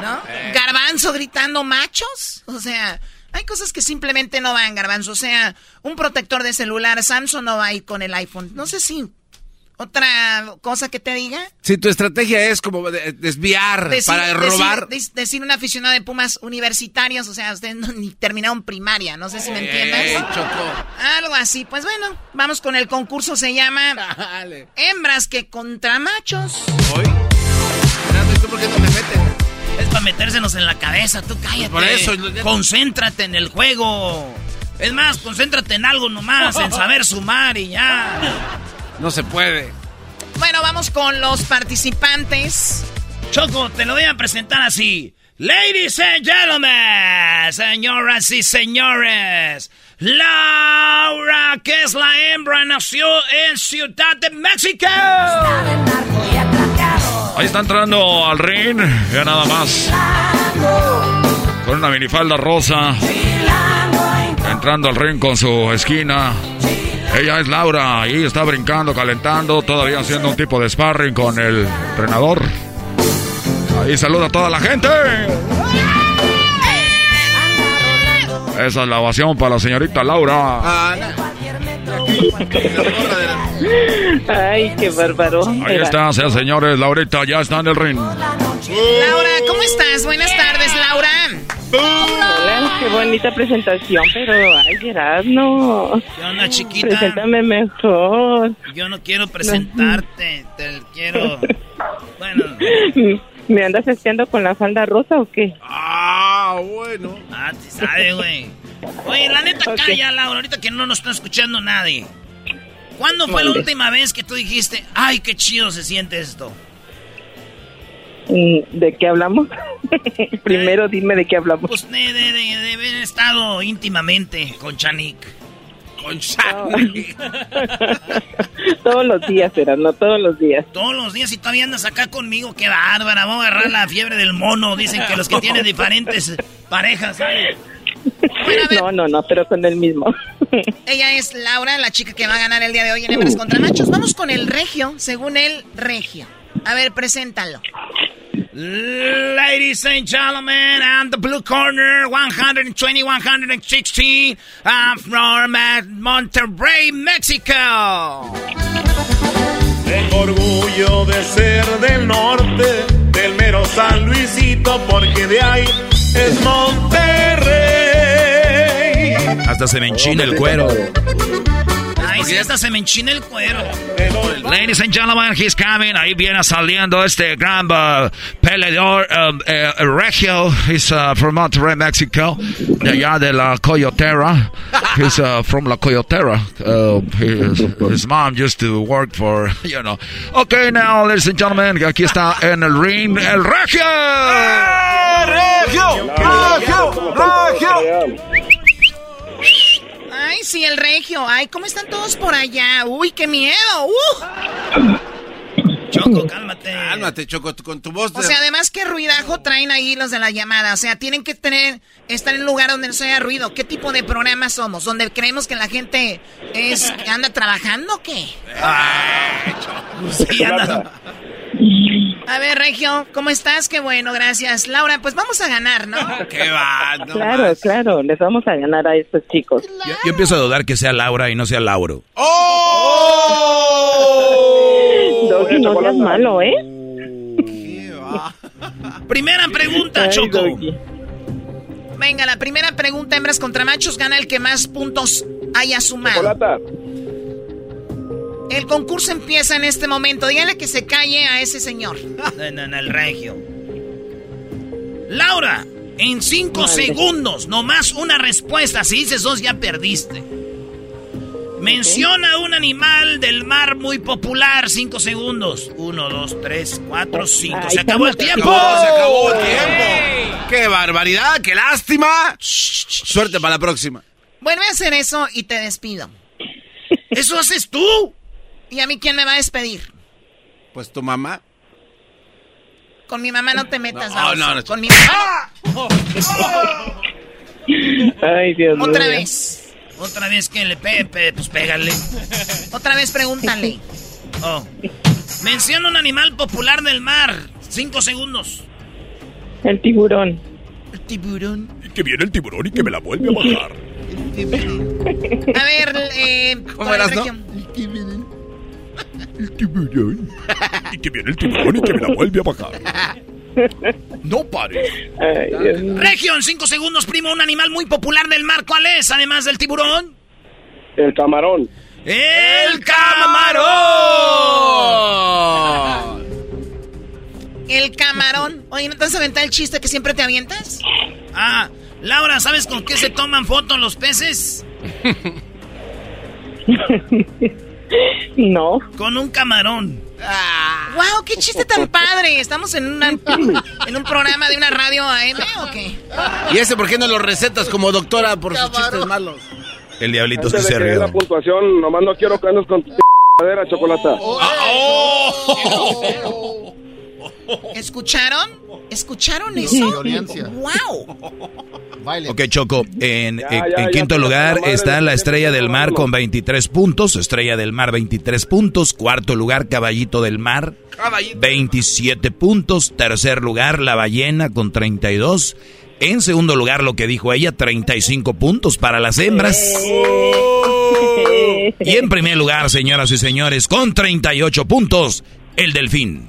¿no? Garbanzo gritando machos, o sea, hay cosas que simplemente no van, Garbanzo, o sea, un protector de celular, Samsung no va a ir con el iPhone, no sé si otra cosa que te diga. Si tu estrategia es como de- desviar Decir- para robar. Decir, decir un aficionado de Pumas universitarios, o sea, ustedes (laughs) no, ni terminaron primaria, no sé si me Ey, entiendes. Choco. Algo así, pues bueno, vamos con el concurso, se llama (laughs) Hembras que contra machos. ¿Hoy? Erasmo, ¿y tú por qué no te metes? Es para metérsenos en la cabeza, tú cállate. Por eso, Concéntrate en el juego. Es más, concéntrate en algo nomás, en saber sumar y ya. No se puede. Bueno, vamos con los participantes. Choco, te lo voy a presentar así. Ladies and gentlemen, señoras y señores, Laura, que es la hembra, nació en Ciudad de México. Ahí está entrando al ring, ya nada más. con una minifalda rosa, entrando al ring con su esquina. Ella es Laura y está brincando, calentando, todavía haciendo un tipo de sparring con el entrenador. Ahí saluda a toda la gente. Esa es la ovación para la señorita Laura. Ay, qué bárbaro. Ahí está, señores, Laurita ya está en el ring. Laura, ¿cómo estás? Buenas tardes. Hola, qué bonita presentación, pero ay, Gerardo. ¿Qué onda, chiquita? Preséntame mejor. Yo no quiero presentarte, te quiero... Bueno... (laughs) ¿Me andas espiando con la falda rosa o qué? Ah, bueno. Ah, te sabe, güey. Oye, la neta, calla, Laura, ahorita que no nos está escuchando nadie. ¿Cuándo fue la última vez que tú dijiste, ay, qué chido se siente esto? Mm, ¿De qué hablamos? (laughs) Primero dime de qué hablamos. Pues de, de, de, de haber estado íntimamente con Chanik. Con Chanik. (laughs) todos los días, no todos los días. Todos los días y todavía andas acá conmigo, qué bárbara. Vamos a agarrar la fiebre del mono. Dicen que los que tienen diferentes parejas, ¿sabes? No, no, no, pero con el mismo. (laughs) Ella es Laura, la chica que va a ganar el día de hoy en Hembras contra Machos. Vamos con el regio, según el regio. A ver, preséntalo. Ladies and gentlemen, and the blue corner, 120, 116, I'm from Monterrey, Mexico. Tengo orgullo de ser del norte, del mero San Luisito, porque de ahí es Monterrey. Hasta se me enchina el cuero. Ay, sí, hasta se me enchina el cuero. Ladies and gentlemen, he's coming. Ahí viene saliendo este gran uh, peleador um, uh, regio. He's uh, from Monterrey, Mexico. De allá de la Coyotera. He's uh, from la Coyotera. Uh, his, his mom used to work for, (laughs) you know. Okay, now, ladies and gentlemen, aquí está en el ring el regio. ¡Regio! ¡Regio! ¡Regio! Ay, sí, el regio. Ay, ¿cómo están todos por allá? Uy, qué miedo. Uh. Choco, cálmate. Cálmate, Choco, con tu voz. De... O sea, además, ¿qué ruidajo traen ahí los de la llamada? O sea, tienen que tener, estar en un lugar donde no se haya ruido. ¿Qué tipo de programa somos? ¿Donde creemos que la gente es anda trabajando o qué? Ay, sí, anda. A ver, Regio, ¿cómo estás? Qué bueno, gracias. Laura, pues vamos a ganar, ¿no? (laughs) ¿Qué va? No claro, más. claro, les vamos a ganar a estos chicos. Yo, yo, empiezo a dudar que sea Laura y no sea Lauro. ¡Oh! (laughs) Doggy, no seas malo, ¿eh? ¿Qué (laughs) va? Primera pregunta, Ay, Choco. Doggy. Venga, la primera pregunta, hembras contra machos, gana el que más puntos haya sumado. Chocolata. El concurso empieza en este momento. Dígale que se calle a ese señor. (laughs) No, no, el regio. Laura, en cinco Madre. segundos, nomás una respuesta. Si dices dos, ya perdiste. Menciona un animal del mar muy popular. Cinco segundos. Uno, dos, tres, cuatro, cinco. Ay, Se acabó el tiempo. ¡Se acabó el tiempo! ¡Qué barbaridad! ¡Qué lástima! Suerte para la próxima. Vuelve a hacer eso y te despido. ¿Eso haces tú? ¿Y a mí quién me va a despedir? Pues tu mamá. Con mi mamá no te metas, No, no, no. Con mi mamá. Ay, Dios mío. Otra vez. Otra vez que le pegue, pe- pues pégale. Otra vez pregúntale. (laughs) Oh. Menciona un animal popular del mar. Cinco segundos. El tiburón. El tiburón. Y que viene el tiburón y que me la vuelve a (laughs) bajar. A ver, eh. ¿Cómo eras, no? El tiburón. Y que viene el tiburón y que me la vuelve a bajar. No pares. Ay, en cinco segundos, primo, un animal muy popular del mar. ¿Cuál es, además del tiburón? El camarón. ¡El camarón! El camarón. Oye, ¿no te vas a aventar el chiste que siempre te avientas? Ah, Laura, ¿sabes con qué se toman fotos los peces? (laughs) No. Con un camarón. ¡Wow! ¡Qué chiste tan padre! ¿Estamos en, una- en un programa de una radio AM o qué? ¿Y ese por qué no lo recetas como doctora por sus chistes malos? El diablito sí Antes de se rió. la puntuación, nomás no quiero que andes con tu madera, chocolata. ¿Escucharon? ¿Escucharon eso? ¡Wow! Ok, Choco, en, Ya, en- ya, en ya, quinto lugar la está la Estrella del Mar con 23 puntos, Estrella del Mar 23 puntos, cuarto lugar Caballito del Mar 27 puntos, tercer lugar La Ballena con 32, en segundo lugar lo que dijo ella 35 puntos para las hembras. Y en primer lugar, señoras y señores, con 38 puntos, el Delfín.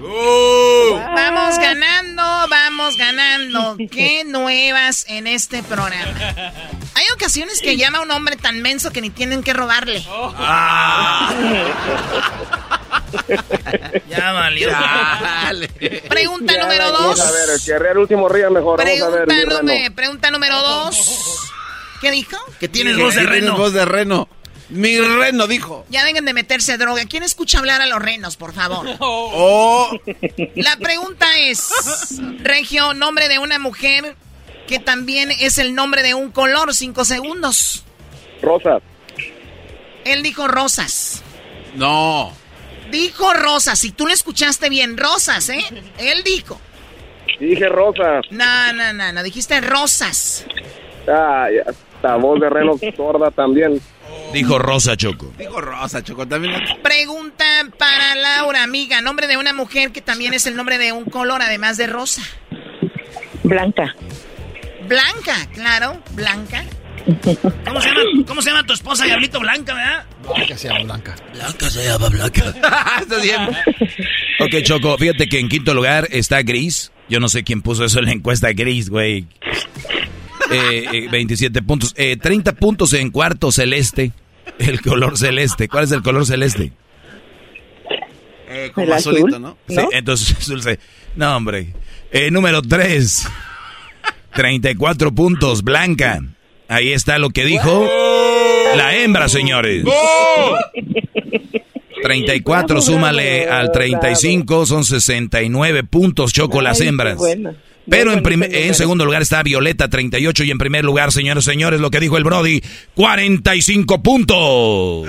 Vamos ganando, vamos ganando. (laughs) Qué nuevas en este programa. Hay ocasiones que llama a un hombre tan menso que ni tienen que robarle. (laughs) Ya valió. Pregunta Ya, número Vamos dos. a ver, el que arrea el último ría mejor. Vamos a ver, Pregunta, número, pregunta número dos. ¿Qué dijo? Que tienes voz de reno. voz de reno. Mi reno dijo. Ya vengan de meterse droga. ¿Quién escucha hablar a los renos, por favor? (laughs) Oh. La pregunta es, Regio, nombre de una mujer que también es el nombre de un color, cinco segundos. Rosa. Él dijo rosas. No. Dijo rosas, si tú lo escuchaste bien, rosas, ¿eh? Él dijo. Dije Rosa. No, no, no, no, dijiste rosas. Ah, ya. Esta voz de reno sorda también. Dijo Rosa Choco. Dijo Rosa, Choco. También. Pregunta para Laura, amiga, nombre de una mujer que también es el nombre de un color, además de rosa. Blanca. Blanca, claro, Blanca. ¿Cómo se, llama, ¿Cómo se llama tu esposa, Diablito Blanca, verdad? Blanca se llama Blanca. Blanca se llama Blanca. (laughs) Estás bien. Ok, Choco, fíjate que en quinto lugar está Gris. Yo no sé quién puso eso en la encuesta Gris, güey. Eh, eh, 27 puntos. Eh, 30 puntos en cuarto celeste. El color celeste. ¿Cuál es el color celeste? Eh, como El azul, azulito, ¿no? Sí, entonces (laughs) es dulce. No, hombre. Eh, número 3. 34 puntos, Blanca. Ahí está lo que dijo la hembra, señores. 34, súmale al 35, son 69 puntos, Choco, las hembras. bueno. Pero en, en segundo lugar está Violeta, 38. Y en primer lugar, señores, señores, lo que dijo el Brody, 45 puntos.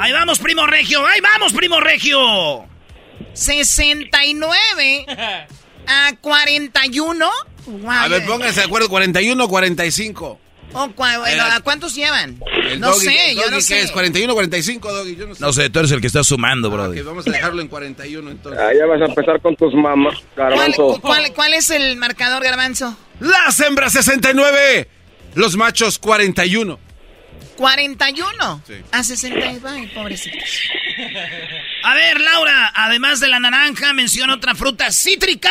Ahí vamos, primo regio. Ahí vamos, primo regio. 69 a 41. Wow, A ver, pónganse de acuerdo, 41 o 45. Oh, cua- bueno, ¿A cuántos llevan? El no doggy, sé, el yo no ¿qué sé. es? 41 o 45, Doggy, yo no sé. No sé, tú eres el que está sumando, Brody. Ok, vamos a dejarlo en 41 entonces. Ah, ya vas a empezar con tus mamás, ¿Cuál, garbanzo. cuál- cuál es el marcador, Garbanzo? Las hembras 69, los machos 41. 41 Sí. a 69. Ay, pobrecitos. (laughs) A ver, Laura, además de la naranja, menciona otra fruta cítrica.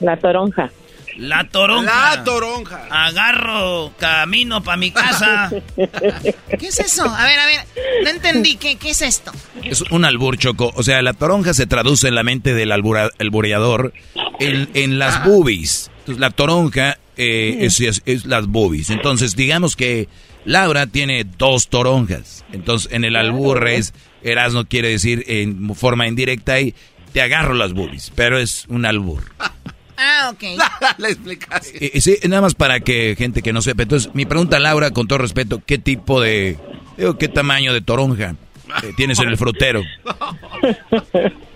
La toronja. La toronja. La toronja. Agarro camino para mi casa. (laughs) ¿Qué es eso? A ver, a ver, no entendí. ¿Qué, qué es esto? Es un albur, Choco. O sea, la toronja se traduce en la mente del albura- albureador en, en las boobies. Entonces, la toronja eh, es, es- es las boobies. Entonces, digamos que Laura tiene dos toronjas. Entonces, en el albur es, Erasmo quiere decir en forma indirecta y te agarro las boobies. Pero es un albur. (laughs) Ah, ok. (laughs) La explicación. Eh, sí, nada más para que gente que no sepa. Entonces, mi pregunta, Laura, con todo respeto, ¿qué tipo de, digo, qué tamaño de toronja eh, tienes en el frutero? (laughs)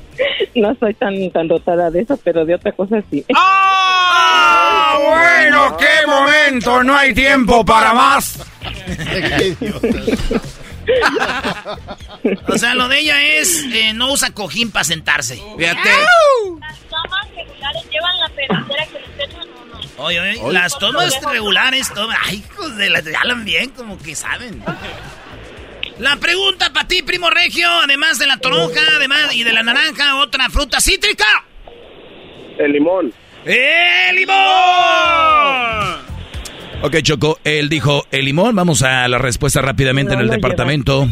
No soy tan, tan dotada de eso, pero de otra cosa sí. ¡Ah! (laughs) Bueno, qué momento, no hay tiempo para más. O sea, lo de ella es eh, no usa cojín para sentarse. Fíjate. Las tomas regulares llevan que no. Oye, oye, Oye. las tomas regulares, tomas. Ay, hijos de la. Hablan bien, como que saben. La pregunta para ti, primo regio, además de la toronja, además y de la naranja, otra fruta cítrica. El limón. ¡El limón! Ok, Choco, él dijo el limón. Vamos a la respuesta rápidamente en el departamento.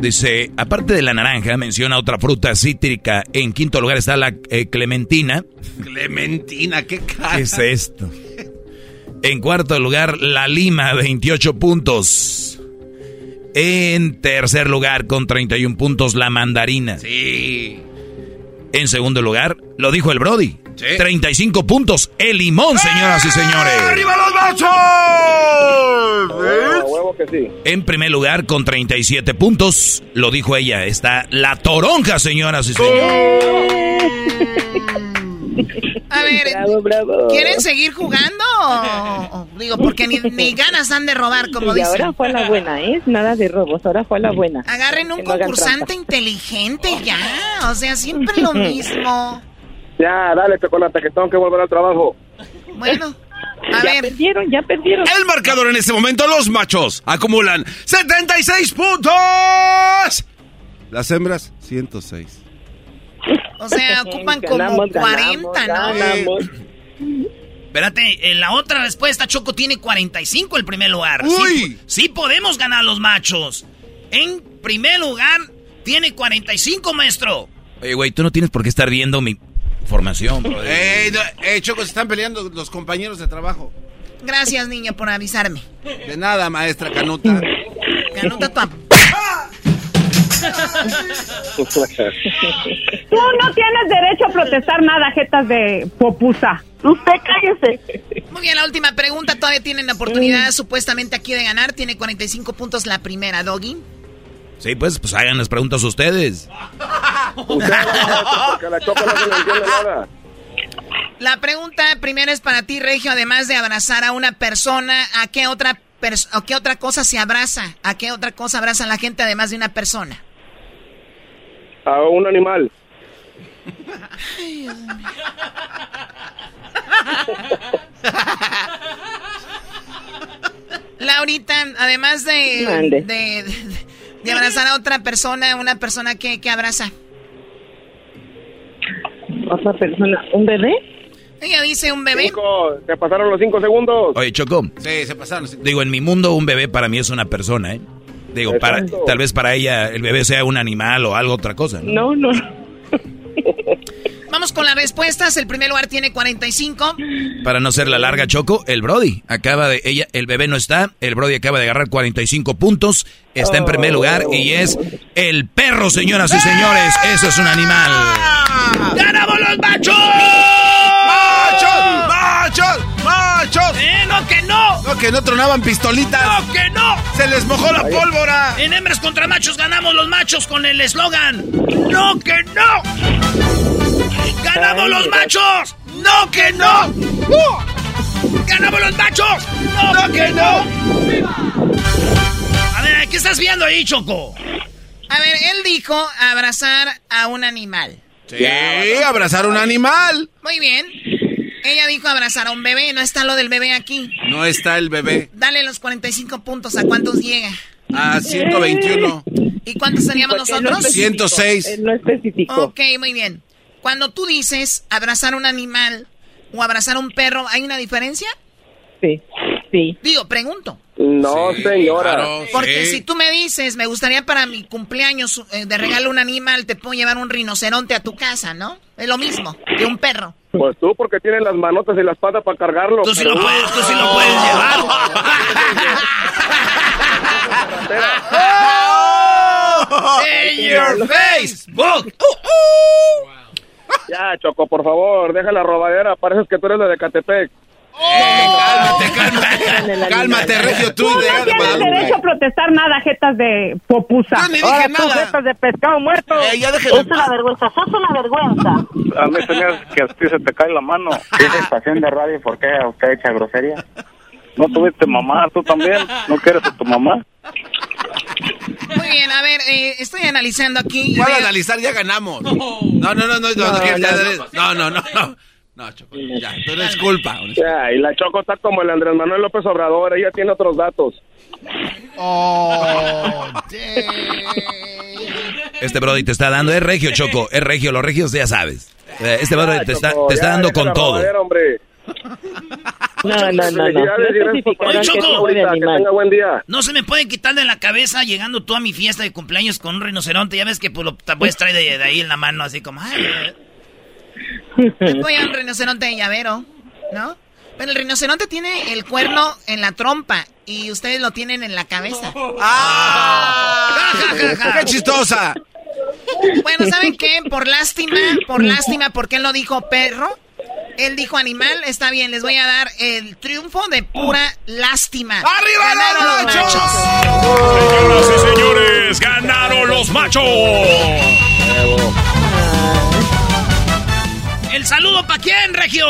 Dice, aparte de la naranja, menciona otra fruta cítrica. En quinto lugar está la eh, clementina. Clementina, qué cara. ¿Qué es esto? En cuarto lugar, la lima, 28 puntos. En tercer lugar, con 31 puntos, la mandarina. Sí. En segundo lugar, lo dijo el Brody. 35 puntos. El limón, señoras y señores. ¡Arriba los machos! huevo que sí. En primer lugar, con 37 puntos, lo dijo ella, está la toronja, señoras y señores. (laughs) A ver, ¿quieren seguir jugando? o- o- digo, porque ni, ni (laughs) ganas dan de robar, como y dicen. ahora fue la buena, ¿eh? Nada de robos, ahora fue la buena. Agarren un no concursante inteligente ya. O sea, siempre lo mismo. Ya, dale, chocolate, que tengo que volver al trabajo. Bueno, a ya ver. perdieron, ya perdieron. El marcador en este momento, los machos acumulan 76 puntos. Las hembras, 106. O sea, (laughs) ocupan como Ganamos, 40, ganamos, ¿no? ganamos. Espérate, en la otra respuesta Choco tiene 45 el primer lugar. ¡Uy! Sí, sí podemos ganar los machos. En primer lugar tiene 45, maestro. Oye, güey, tú no tienes por qué estar viendo mi formación, bro. (laughs) Eh, no, eh, Choco, se están peleando los compañeros de trabajo. Gracias, niño, por avisarme. De nada, maestra Canuta. Canuta tu ap- Tú no tienes derecho a protestar nada, jetas de popusa. Usted cállese. Muy bien, la última pregunta. Todavía tienen la oportunidad supuestamente aquí de ganar. Tiene 45 puntos la primera, Doggy. Sí, pues, pues hagan las preguntas ustedes. (laughs) La pregunta primera es para ti, Regio. Además de abrazar a una persona, ¿a qué otra, pers- a qué otra cosa se abraza? ¿A qué otra cosa abraza la gente además de una persona? A un animal. Laurita, además de, de, de- de abrazar a otra persona, una persona que, que abraza. Otra persona, ¿un bebé? Ella dice un bebé. Cinco, se pasaron los cinco segundos. Oye, Choco. Sí, se pasaron. Digo, en mi mundo un bebé para mí es una persona, ¿eh? Digo, para, tal vez para ella el bebé sea un animal o algo otra cosa. ¿no? No, no. (laughs) Vamos con las respuestas. El primer lugar tiene 45. Para no ser la larga, Choco, el Brody acaba de ella, el bebé no está, el Brody acaba de agarrar 45 puntos, está en primer lugar y es el perro, señoras y señores, eso es un animal. ¡Ganamos los! ¡Machos! ¡Machos! Que no tronaban pistolitas. ¡No que no! Se les mojó la pólvora. En hembras contra machos ganamos los machos con el eslogan ¡No que no! ¡Ganamos los machos! ¡No que no! ¡Uh! ¡Ganamos los machos! ¡No, que no! A ver, ¿qué estás viendo ahí, Choco? A ver, él dijo abrazar a un animal. Sí, abrazar un animal. Muy bien. Ella dijo abrazar a un bebé. No está lo del bebé aquí. No está el bebé. Dale los 45 puntos. ¿A cuántos llega? A 121. ¿Y cuántos no nosotros? especificó, 106. él no especificó. Ok, muy bien. Cuando tú dices abrazar a un animal o abrazar a un perro, ¿hay una diferencia? Sí, sí. Digo, pregunto. No, señora. Claro, Porque sí. si tú me dices, me gustaría para mi cumpleaños eh, de regalo un animal, te puedo llevar un rinoceronte a tu casa, ¿no? Es lo mismo que un perro. Pues tú, porque tienes las manotas y las patas para cargarlo. Tú sí lo puedes, tú sí lo puedes llevar. (laughs) In your Facebook. Ya, Choco, por favor, deja la robadera. Pareces que tú eres la de Catepec. Cálmate, cálmate. Cálmate, Regio, tú. No tienes derecho a protestar nada, jetas de popusa. Yo ni dije Ahora tú, nada. jetas de pescado muerto. Eh, ya. Es una vergüenza, sos una vergüenza. A mí hace que a ti se te cae la mano. ¿Es estación de radio por qué usted echa grosería? ¿No tuviste mamá? ¿Tú también? ¿No quieres a tu mamá? Muy bien, a ver, eh, estoy analizando aquí. ¿Cuál Veo- analizar? Ya ganamos. No, no, no, no, no, no, no, no, no. No, Choco, ya, tú eres culpa. Ya, y la Choco está como el Andrés Manuel López Obrador. Ella tiene otros datos. Este Brody te está dando, es regio, Choco, es regio, los regios ya sabes. Eh, Este Brody Ya, te está, Choco, te está ya, dando con todo. hombre. No, no, no, no. No Oye, Choco. No se me puede quitar de la cabeza llegando tú a mi fiesta de cumpleaños con un rinoceronte. Ya ves que pues, lo te puedes traer de, de ahí en la mano, así como. Ay, (laughs) Voy a un rinoceronte de llavero, ¿no? Pero el rinoceronte tiene el cuerno en la trompa y ustedes lo tienen en la cabeza. (laughs) ¡Ah! ¡Qué chistosa! Bueno, ¿saben qué? Por lástima, por lástima, porque él no dijo perro. Él dijo animal, está bien, les voy a dar el triunfo de pura lástima. ¡Arriba Ganaron los los machos! machos. Señoras y señores, ganaron los machos. ¿El saludo para quién, Regio?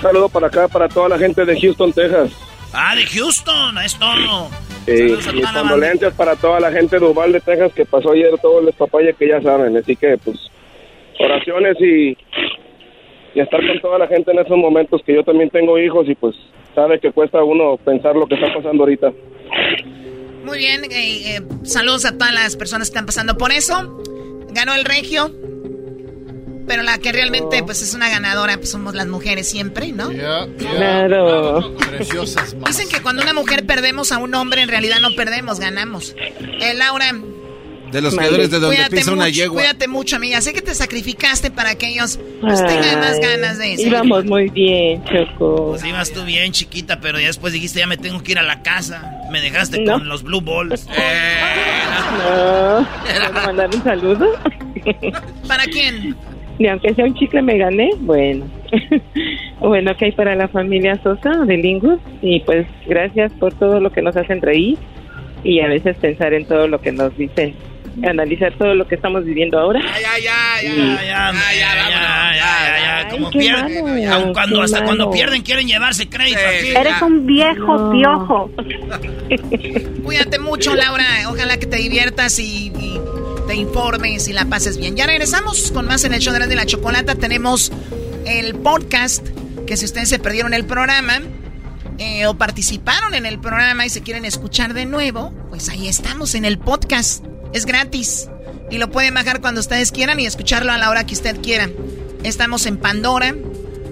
Saludo para acá, para toda la gente de Houston, Texas. Ah, de Houston, es todo. A mis condolencias para toda la gente de Uvalde, Texas, que pasó ayer todo el papaya que ya saben. Así que, pues, oraciones y, y estar con toda la gente en esos momentos que yo también tengo hijos y, pues, sabe que cuesta uno pensar lo que está pasando ahorita. Muy bien, eh, eh, saludos a todas las personas que están pasando por eso. Ganó el regio. Pero la que realmente pues es una ganadora pues somos las mujeres siempre, ¿no? Claro. Preciosas Dicen que cuando una mujer perdemos a un hombre, en realidad no perdemos, ganamos. Eh, Laura, De los creadores de donde cuídate pisa una mucho, yegua. Cuídate mucho, amiga. Sé que te sacrificaste para que ellos pues, tengan más ganas de seguir. Íbamos muy bien, Choco. Pues ibas tú bien, chiquita, pero ya después dijiste, ya me tengo que ir a la casa. Me dejaste No. con los blue balls. (laughs) No, ¿puedo mandar un saludo? ¿Para quién? Y aunque sea un chicle me gané, bueno. bueno, que hay para la familia Sosa de Lingus. Y pues gracias por todo lo que nos hacen reír y a veces pensar en todo lo que nos dicen. Analizar todo lo que estamos viviendo ahora. Ya, ya, ya, ya, ya, ya, ya, ya, ya, pierden, malo, aun cuando hasta cuando pierden quieren llevarse crédito aquí. Eres un viejo piojo. Cuídate mucho, Laura. Ojalá que te diviertas y, y te informes y la pases bien. Ya regresamos con más en el show de la chocolata. Tenemos el podcast, que si ustedes se perdieron el programa eh, o participaron en el programa y se quieren escuchar de nuevo, pues ahí estamos en el podcast. Es gratis. Y lo pueden bajar cuando ustedes quieran y escucharlo a la hora que usted quiera. Estamos en Pandora,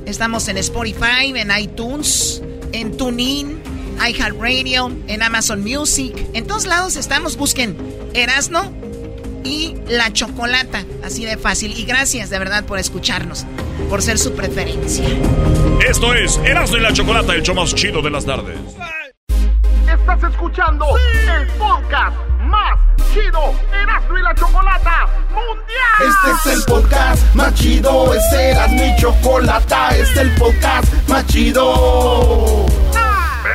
estamos en Spotify, en iTunes, en TuneIn, iHeartRadio, en Amazon Music. En todos lados estamos. Busquen Erasno y La Chocolata. Así de fácil. Y gracias de verdad por escucharnos, por ser su preferencia. Esto es Erasmo y la Chocolata, el show más chido de las tardes. Estás escuchando el podcast más chido Erasmo y la Chocolata Mundial. Este es el podcast más chido, este era mi chocolata, este es el podcast más chido.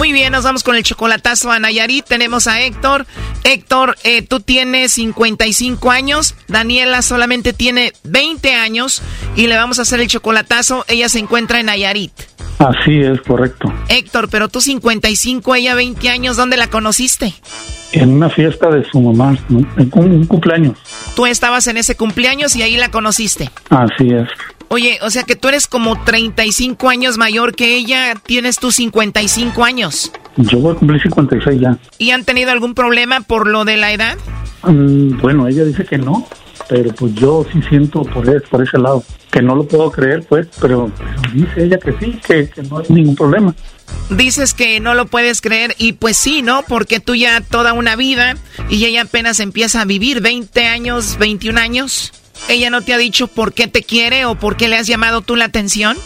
Muy bien, nos vamos con el chocolatazo a Nayarit. Tenemos a Héctor. Héctor, eh, tú tienes 55 años. Daniela solamente tiene 20 años. Y le vamos a hacer el chocolatazo. Ella se encuentra en Nayarit. Así es, correcto. Héctor, pero tú 55, ella 20 años. ¿Dónde la conociste? En una fiesta de su mamá, ¿no? en un, un cumpleaños. Tú estabas en ese cumpleaños y ahí la conociste. Así es. Oye, o sea que tú eres como 35 años mayor que ella. Tienes tus 55 años. Yo voy a cumplir 56 ya. ¿Y han tenido algún problema por lo de la edad? Mm, bueno, ella dice que no, pero pues yo sí siento por, es- por ese lado. Que no lo puedo creer, pues, pero, pero dice ella que sí, que, que no hay ningún problema. Dices que no lo puedes creer y pues sí, ¿no? Porque tú ya toda una vida y ella apenas empieza a vivir 20 años, 21 años. ¿Ella no te ha dicho por qué te quiere o por qué le has llamado tú la atención?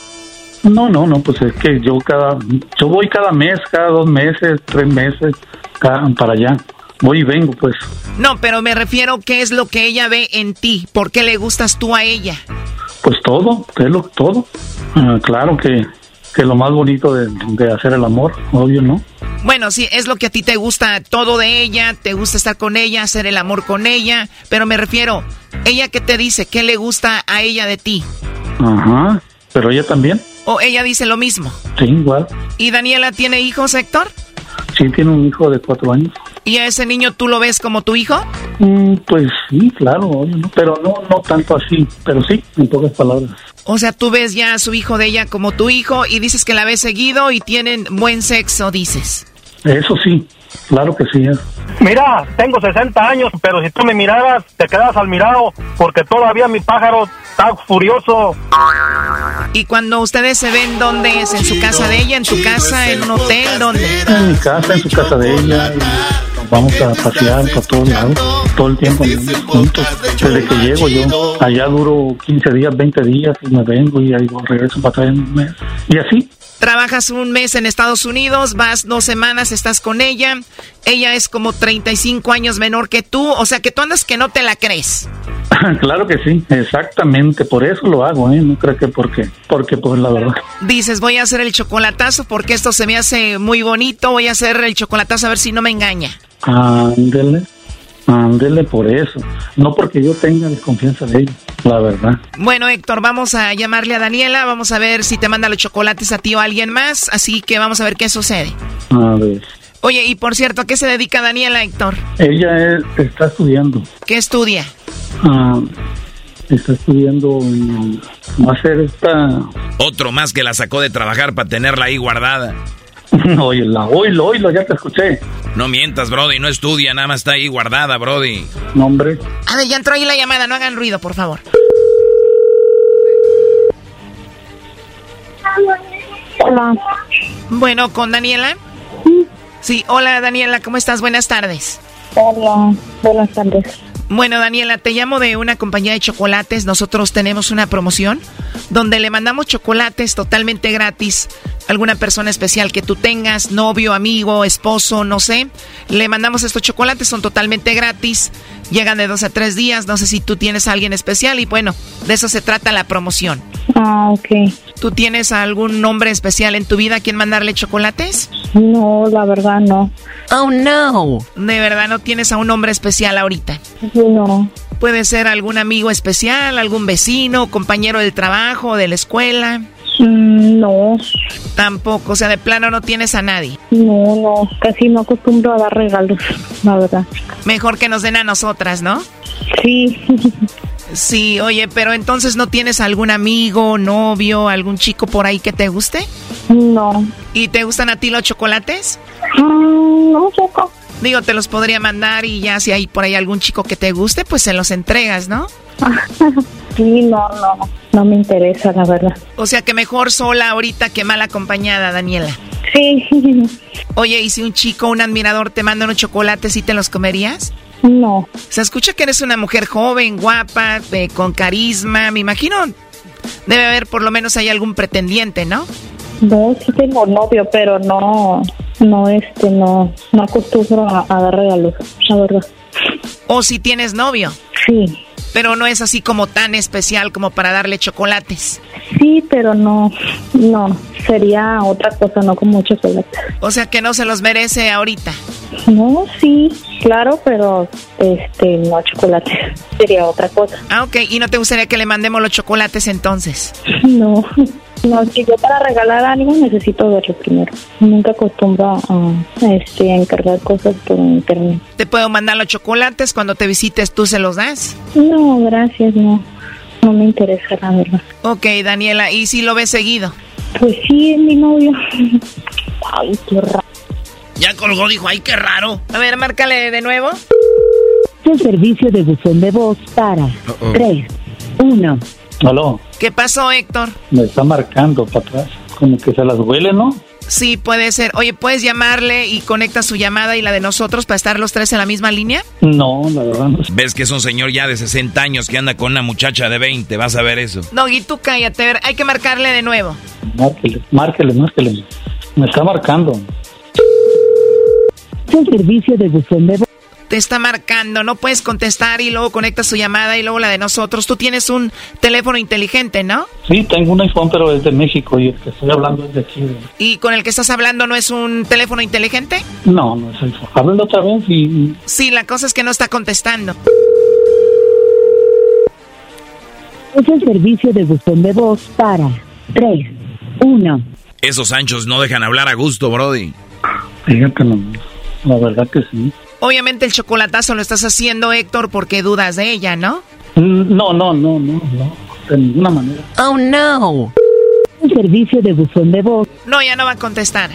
No, no, no, pues es que yo cada, yo voy cada mes, cada dos meses, tres meses, cada- para allá. Voy y vengo, pues. No, pero me refiero qué es lo que ella ve en ti, por qué le gustas tú a ella. Pues todo, todo. Ah, claro que, que lo más bonito de, de hacer el amor, obvio, ¿no? Bueno, sí, es lo que a ti te gusta todo de ella, te gusta estar con ella, hacer el amor con ella, pero me refiero, ella qué te dice, qué le gusta a ella de ti, Ajá, pero ella también, o ella dice lo mismo. sí, igual. ¿Y Daniela tiene hijos, Héctor? Sí, tiene un hijo de cuatro años. ¿Y a ese niño tú lo ves como tu hijo? Mm, pues sí, claro, pero no, no tanto así, pero sí, en pocas palabras. O sea, tú ves ya a su hijo de ella como tu hijo y dices que la ves seguido y tienen buen sexo, dices. Eso sí, claro que sí. Mira, tengo 60 años, pero si tú me miraras, te quedas al mirado, porque todavía mi pájaro está furioso. ¿Y cuando ustedes se ven, dónde es? ¿En su casa de ella? ¿En tu casa? ¿En un hotel? ¿Dónde? En mi casa, en su casa de ella, y vamos a pasear por todos lados, todo el tiempo juntos. Desde que llego yo, allá duro 15 días, 20 días, y me vengo y ahí regreso para atrás en un mes. Y así, Trabajas un mes en Estados Unidos, vas dos semanas, estás con ella. Ella es como 35 años menor que tú, o sea que tú andas que no te la crees. (laughs) claro que sí, exactamente, por eso lo hago, ¿eh? No creo que porque, porque pues la verdad. Dices, voy a hacer el chocolatazo porque esto se me hace muy bonito, voy a hacer el chocolatazo a ver si no me engaña. Ándele, ándele por eso. No porque yo tenga desconfianza de ella, la verdad. Bueno, Héctor, vamos a llamarle a Daniela, vamos a ver si te manda los chocolates a ti o a alguien más, así que vamos a ver qué sucede. A ver. Oye, y por cierto, ¿a qué se dedica Daniela, Héctor? Ella es- está estudiando. ¿Qué estudia? ah, está estudiando en, va a ser esta. Otro más que la sacó de trabajar para tenerla ahí guardada. (laughs) Oíla, oílo, oílo, ya te escuché. No mientas, Brody, no estudia, nada más está ahí guardada, Brody. Nombre. A ver, ya entró ahí la llamada, no hagan ruido, por favor. Hola. Bueno, ¿con Daniela? Sí, hola Daniela, ¿cómo estás? Buenas tardes. Hola, buenas tardes. Bueno, Daniela, te llamo de una compañía de chocolates. Nosotros tenemos una promoción donde le mandamos chocolates totalmente gratis a alguna persona especial que tú tengas, novio, amigo, esposo, no sé. Le mandamos estos chocolates, son totalmente gratis. Llegan de dos a tres días. No sé si tú tienes a alguien especial y bueno, de eso se trata la promoción. Ah, ok. ¿Tú tienes algún nombre especial en tu vida a quien mandarle chocolates? No, la verdad no. Oh, no. ¿De verdad no tienes a un hombre especial ahorita? No. Puede ser algún amigo especial, algún vecino, compañero del trabajo, de la escuela. Mm, no. Tampoco, o sea, de plano no tienes a nadie. No, no, casi no acostumbro a dar regalos, la verdad. Mejor que nos den a nosotras, ¿no? Sí. Sí, oye, pero entonces no tienes algún amigo, novio, algún chico por ahí que te guste? No. ¿Y te gustan a ti los chocolates? Mm, no, poco. Digo, te los podría mandar y ya si hay por ahí algún chico que te guste, pues se los entregas, ¿no? (laughs) Sí, no, no, no me interesa, la verdad. O sea que mejor sola ahorita que mal acompañada, Daniela. Sí. (laughs) Oye, ¿y si un chico, un admirador te manda unos chocolates y te los comerías? No. Se escucha que eres una mujer joven, guapa, eh, con carisma. Me imagino debe haber por lo menos hay algún pretendiente, ¿no? No, sí tengo novio, pero no, no, este, no, no acostumbro a, a dar regalos, la verdad. O si tienes novio. Sí. Pero no es así como tan especial como para darle chocolates. Sí, pero no, no, sería otra cosa, no con mucho chocolate. O sea que no se los merece ahorita. No, sí, claro, pero este, no chocolate, (laughs) sería otra cosa. Ah, ok. ¿Y no te gustaría que le mandemos los chocolates entonces? (laughs) No, no, es que yo para regalar algo necesito verlo primero. Nunca acostumbro a, este, a encargar cosas por internet. ¿Te puedo mandar los chocolates cuando te visites tú se los das? No, gracias, no. No me interesa, la verdad. Ok, Daniela, ¿y si lo ves seguido? Pues sí, es mi novio. Ay, qué raro. Ya colgó, dijo, ay, qué raro. A ver, márcale de nuevo. El servicio de buzón de voz para Uh-oh. 3, 1. Aló, ¿Qué pasó, Héctor? me está marcando para atrás. Como que se las huele, ¿no? Sí, puede ser. Oye, ¿puedes llamarle y conecta su llamada y la de nosotros para estar los tres en la misma línea? No, la verdad no. Ves que es un señor ya de 60 años que anda con una muchacha de 20, vas a ver eso. No, y tú cállate, a ver, hay que marcarle de nuevo. Márquele, márquele, márquele. Me está marcando. El servicio de buzón de. Te está marcando, no puedes contestar y luego conectas su llamada y luego la de nosotros. Tú tienes un teléfono inteligente, ¿no? Sí, tengo un iPhone, pero es de México y el que estoy hablando es de aquí. ¿Y con el que estás hablando no es un teléfono inteligente? No, no es iPhone. Háblale otra vez y... Sí, la cosa es que no está contestando. Es el servicio de buzón de voz para 3, 1. Esos anchos no dejan hablar a gusto, Brody. Fíjate nomás. La verdad que sí. Obviamente el chocolatazo lo estás haciendo, Héctor, porque dudas de ella, ¿no? Mm, No, no, no, no, no. De ninguna manera. Oh, no. El servicio de buzón de voz. No, ya no va a contestar.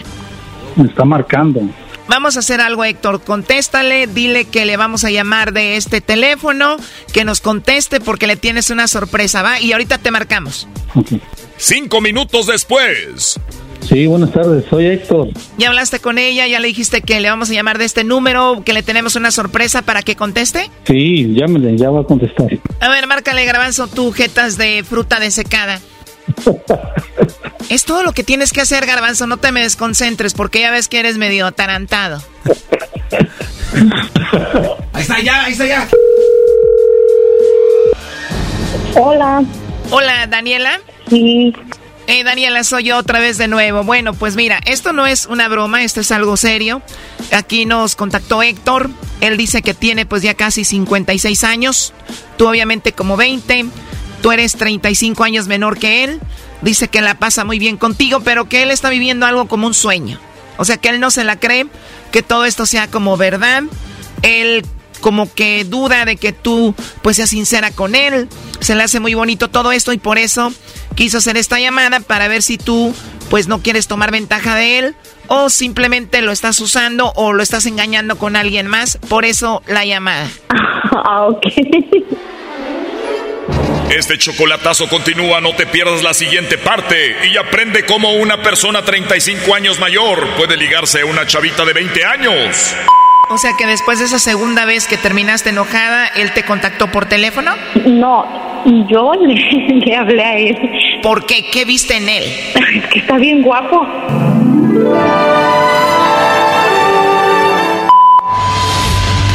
Me está marcando. Vamos a hacer algo, Héctor. Contéstale, dile que le vamos a llamar de este teléfono, que nos conteste porque le tienes una sorpresa, ¿va? Y ahorita te marcamos. Cinco minutos después. Sí, buenas tardes. Soy Héctor. ¿Ya hablaste con ella? ¿Ya le dijiste que le vamos a llamar de este número, que le tenemos una sorpresa para que conteste? Sí, llámele, ya va a contestar. A ver, márcale, Garbanzo, tú, jetas de fruta desecada. (laughs) es todo lo que tienes que hacer, Garbanzo, no te me desconcentres, porque ya ves que eres medio atarantado. (laughs) Ahí está ya, ahí está ya. Hola. Hola, Daniela. Sí. Eh, Daniela, soy yo otra vez de nuevo. Bueno, pues mira, esto no es una broma, esto es algo serio. Aquí nos contactó Héctor. Él dice que tiene pues ya casi 56 años. Tú obviamente como 20. Tú eres 35 años menor que él. Dice que la pasa muy bien contigo, pero que él está viviendo algo como un sueño. O sea, que él no se la cree, que todo esto sea como verdad. Él como que duda de que tú pues seas sincera con él. Se le hace muy bonito todo esto y por eso quiso hacer esta llamada para ver si tú pues no quieres tomar ventaja de él o simplemente lo estás usando o lo estás engañando con alguien más. Por eso la llamada. (laughs) Ah, ok. Este chocolatazo continúa, no te pierdas la siguiente parte y aprende cómo una persona 35 años mayor puede ligarse a una chavita de 20 años. O sea que después de esa segunda vez que terminaste enojada, él te contactó por teléfono. No, yo (laughs) le, le hablé a él. ¿Por qué? ¿Qué viste en él? (laughs) Es que está bien guapo.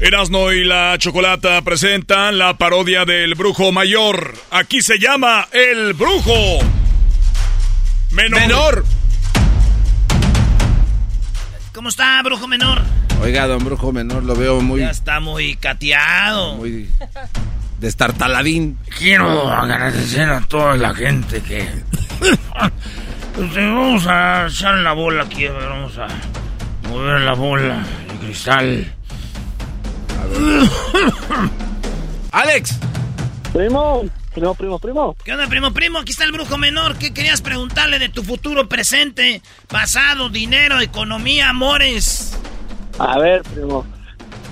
Erasno y la Chocolata presentan la parodia del Brujo Mayor. Aquí se llama El Brujo Menor. Menor. ¿Cómo está, brujo menor? Oiga, don Brujo Menor, lo veo muy... Ya está muy cateado. Muy destartaladín. Quiero agradecer a toda la gente que. Eh, vamos a echar la bola aquí, a ver, vamos a mover la bola, el cristal. (coughs) Alex. Primo, primo, primo, primo. ¿Qué onda, primo, primo? Aquí está el brujo menor. ¿Qué querías preguntarle de tu futuro presente, pasado, dinero, economía, amores? A ver, primo.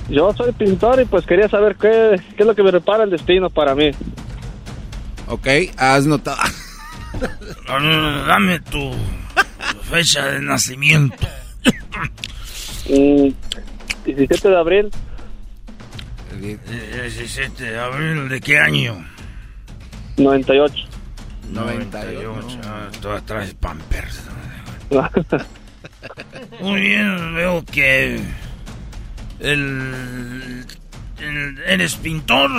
Yo soy pintor y pues quería saber qué, qué es lo que me repara el destino para mí. Ok, has notado. (laughs) Dame tu fecha de nacimiento. Mm, 17 de abril. 17 de abril, ¿de qué año? 98. 98. Ah, todas traes Pampers. (laughs) Muy bien, veo que el, el- eres pintor.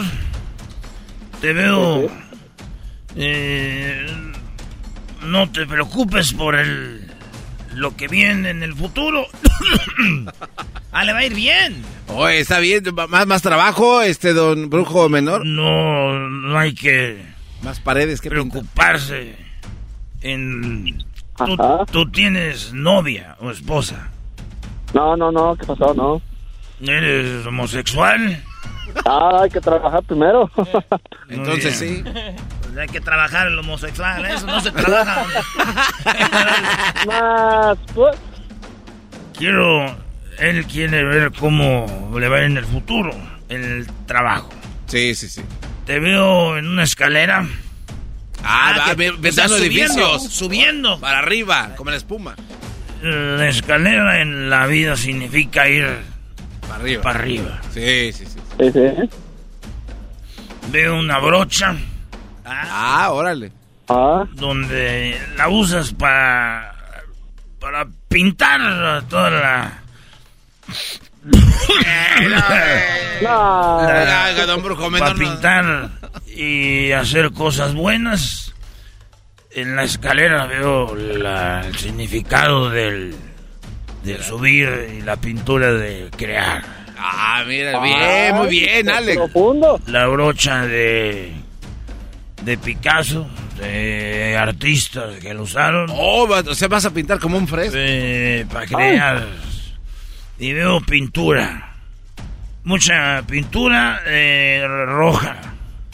Te veo. eh, no te preocupes por el lo que viene en el futuro. (coughs) ah, le va a ir bien. Oye, está bien, más, más trabajo, este don brujo menor. No, no hay que más paredes que preocuparse en tú, tú tienes novia o esposa. No, no, no, ¿qué pasó? No. ¿Eres homosexual? Ah, hay que trabajar primero. (laughs) Entonces sí. Pues hay que trabajar el homosexual, eso no se trabaja. (laughs) Más, pues. Quiero, él quiere ver cómo le va en el futuro, en el trabajo. Sí, sí, sí. Te veo en una escalera. Ah, va, que- ve- sea, subiendo, edificios. Subiendo. Para arriba, como la espuma. La escalera en la vida significa ir Para arriba. para arriba. Sí, sí, sí. Sí, sí. Veo una brocha. Ah, órale. Ah. Donde la usas para para pintar toda la No. Para pintar y hacer cosas buenas. En la escalera veo la- el significado del de subir y la pintura de crear. Ah, mira, bien, muy bien, Alex. Profundo. La brocha de de Picasso, de artistas que lo usaron. Oh, o sea, vas a pintar como un fresco. para crear. Y veo pintura. Mucha pintura eh, roja.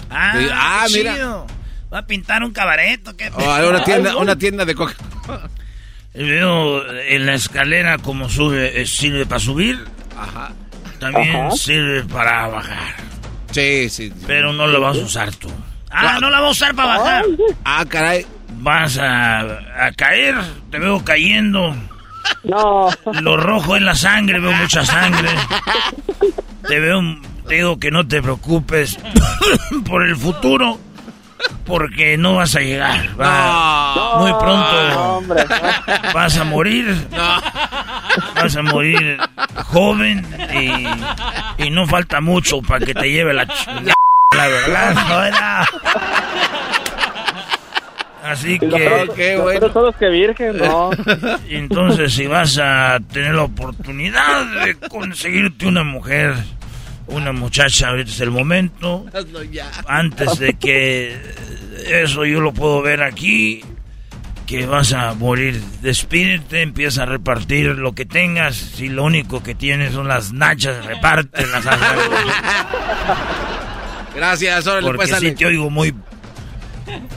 Ah, Sí, ah, qué mira. chido. Va a pintar un cabaret, ¿o qué? Oh, una tienda, (laughs) una tienda de coca. Y Veo en la escalera como sube, eh, sirve para subir. Ajá. También Ajá. sirve para bajar. Sí, sí. Pero no lo vas a usar tú. Ah, no la va a usar para bajar. Ah, caray. Vas a, a caer, te veo cayendo. No. Lo rojo es la sangre, veo mucha sangre. Te veo, te digo que no te preocupes (coughs) por el futuro, porque no vas a llegar. Va- muy pronto hombre. vas a morir. Vas a morir joven y, y no falta mucho para que te lleve la ch- la verdad. Así que... Pero todos que virgen, no. (laughs) Entonces si vas a tener la oportunidad de conseguirte una mujer, una muchacha, ahorita es el momento. Hazlo ya. Antes de que eso yo lo puedo ver aquí, que vas a morir. Despídete, empieza a repartir lo que tengas. Si lo único que tienes son las nachas, repártelas. (laughs) Gracias, Porque pues, sí Alex. te oigo muy...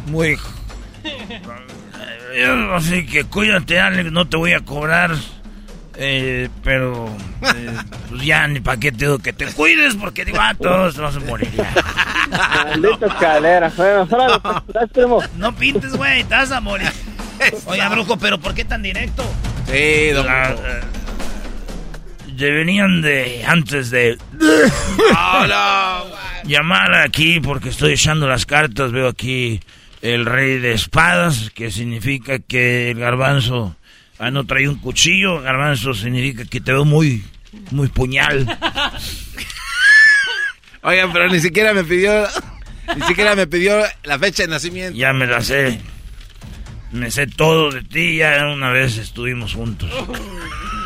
Muy... (laughs) Así que cuídate, Alex, no te voy a cobrar. eh, pero eh, (laughs) pues ya ni para qué te digo que te cuides porque digo, ah, todos vas a morir ya. Maldita escalera. Primo. No pintes, güey, te vas a morir. Oiga, brujo, pero ¿por qué tan directo? Sí, don La- eh, ya venían de antes de (laughs) llamar aquí porque estoy echando las cartas. Veo aquí el rey de espadas, que significa que el garbanzo ah, no trae un cuchillo. Garbanzo significa que te veo muy, muy puñal. Oigan, pero ni siquiera me pidió, ni siquiera me pidió la fecha de nacimiento. Ya me la sé. Me sé todo de ti. Ya una vez estuvimos juntos.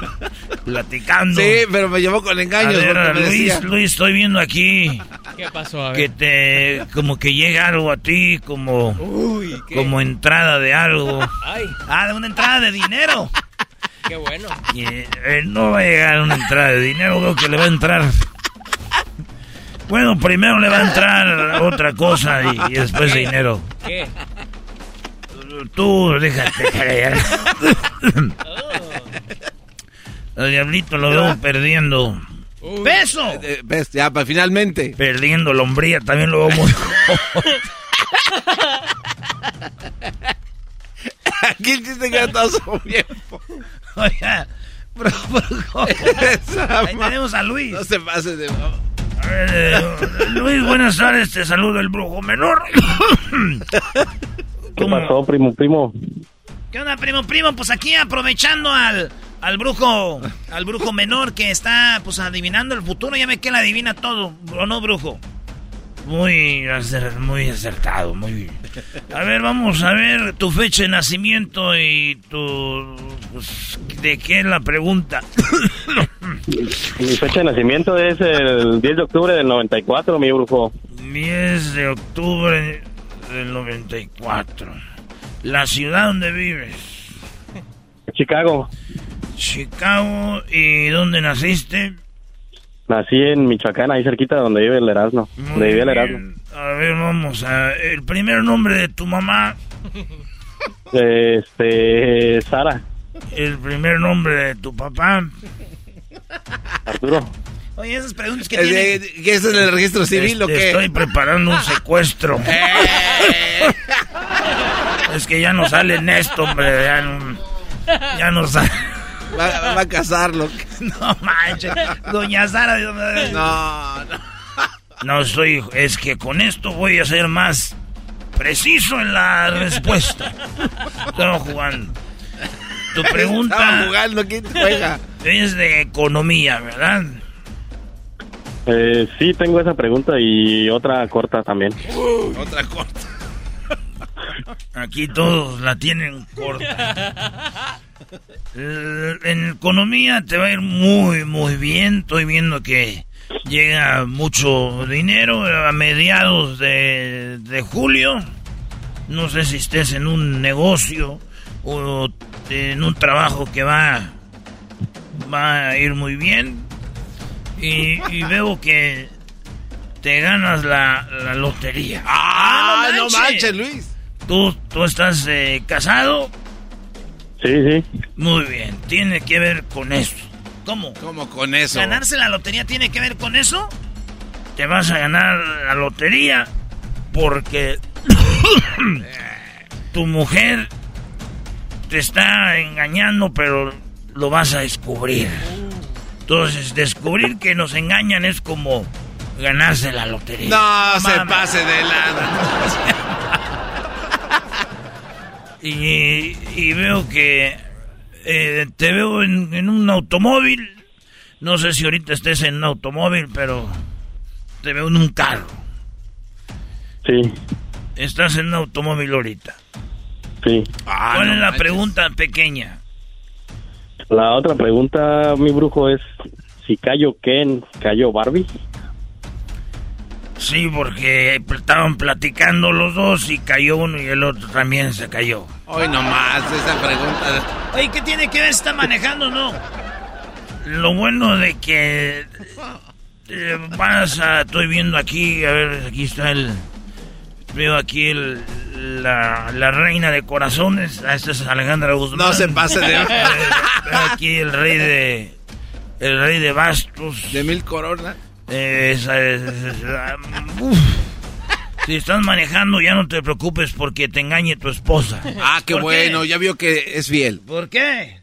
(laughs) Platicando. Sí, pero me llevó con engaños. A ver, Luis, decía- Luis, estoy viendo aquí ¿Qué pasó? A ver. que te como que llega algo a ti como Uy, ¿qué? como entrada de algo. Ay, Ah, de una entrada de dinero. qué bueno. Y, eh, no va a llegar una entrada de dinero, veo que le va a entrar. Bueno, primero le va a entrar otra cosa y, y después dinero. ¿Qué? Tú déjate callar. (laughs) (laughs) El diablito lo veo perdiendo. ¡Peso! Eh, ves, ya, pa- finalmente. Perdiendo la hombría, también lo veo muy (laughs) Aquí el chiste que todo su viejo. Oiga, bro, Ahí tenemos a Luis. No se pase de... A Eh, Luis, buenas tardes, te saludo el brujo menor. ¿Qué pasó, primo, primo? ¿Qué onda, primo, primo? Pues aquí aprovechando al, al brujo, al brujo menor que está, pues, adivinando el futuro. Ya ve que él adivina todo, ¿o no, brujo? Muy, muy acertado, muy... A ver, vamos a ver tu fecha de nacimiento y tu... pues, ¿De qué es la pregunta? (coughs) Mi fecha de nacimiento es el 10 de octubre del 94, mi brujo. 10 de octubre del 94. La ciudad donde vives. Chicago. Chicago. ¿Y dónde naciste? Nací en Michoacán, ahí cerquita de donde vive el Erasmo. Donde vive el Erasmo. A ver, vamos a... El primer nombre de tu mamá. Este, Sara, El primer nombre de tu papá. Arturo. Oye, esas preguntas que Eh, tiene... eh, ¿Qué es en el registro civil o Este, qué? Estoy preparando un secuestro. (laughs) es que ya no sale en esto, hombre. Ya no, ya no sale. Va, va a casarlo. (laughs) No manches, doña Sara. No, no. No soy. Es que con esto voy a ser más preciso en la respuesta. Estamos jugando. Tu pregunta Estaba jugando, ¿quién juega? es de economía, ¿verdad? Eh, sí, tengo esa pregunta y otra corta también. Otra corta. Aquí todos la tienen corta. Eh, En economía te va a ir muy, muy bien. Estoy viendo que llega mucho dinero a mediados de, de julio. No sé si estés en un negocio o en un trabajo que va, va a ir muy bien. Y, y veo que te ganas la, la lotería. ¡Ah, no manches, Luis! ¿Tú, tú estás eh, casado? Sí, sí. Muy bien, tiene que ver con eso. ¿Cómo? ¿Cómo con eso? ¿Ganarse la lotería tiene que ver con eso? Te vas a ganar la lotería porque (coughs) tu mujer te está engañando, pero lo vas a descubrir. Entonces, descubrir que nos engañan es como ganarse la lotería. No, se pase de lado. (laughs) Y, y veo que eh, te veo en, en un automóvil. No sé si ahorita estés en un automóvil, pero te veo en un carro. Sí, Estás en un automóvil ahorita. sí. Ah, ¿Cuál no es la manches. pregunta pequeña? La otra pregunta, mi brujo, es si cayó Ken, cayó Barbie. Sí, porque estaban platicando los dos y cayó uno y el otro también se cayó. Hoy nomás esa pregunta. Oye, ¿qué tiene que ver si está manejando o no? Lo bueno de que eh, vas a... Estoy viendo aquí, a ver, aquí está el... Veo aquí el, la, la reina de corazones. Ah, Esta es Alejandra Guzmán. No se pase de- Veo (laughs) aquí el rey de... El rey de bastos. De mil coronas. Eh, es- es- ah. Si estás manejando, ya no te preocupes porque te engañe tu esposa. Ah, qué ¿Por bueno, ya vio que es fiel. ¿Por qué?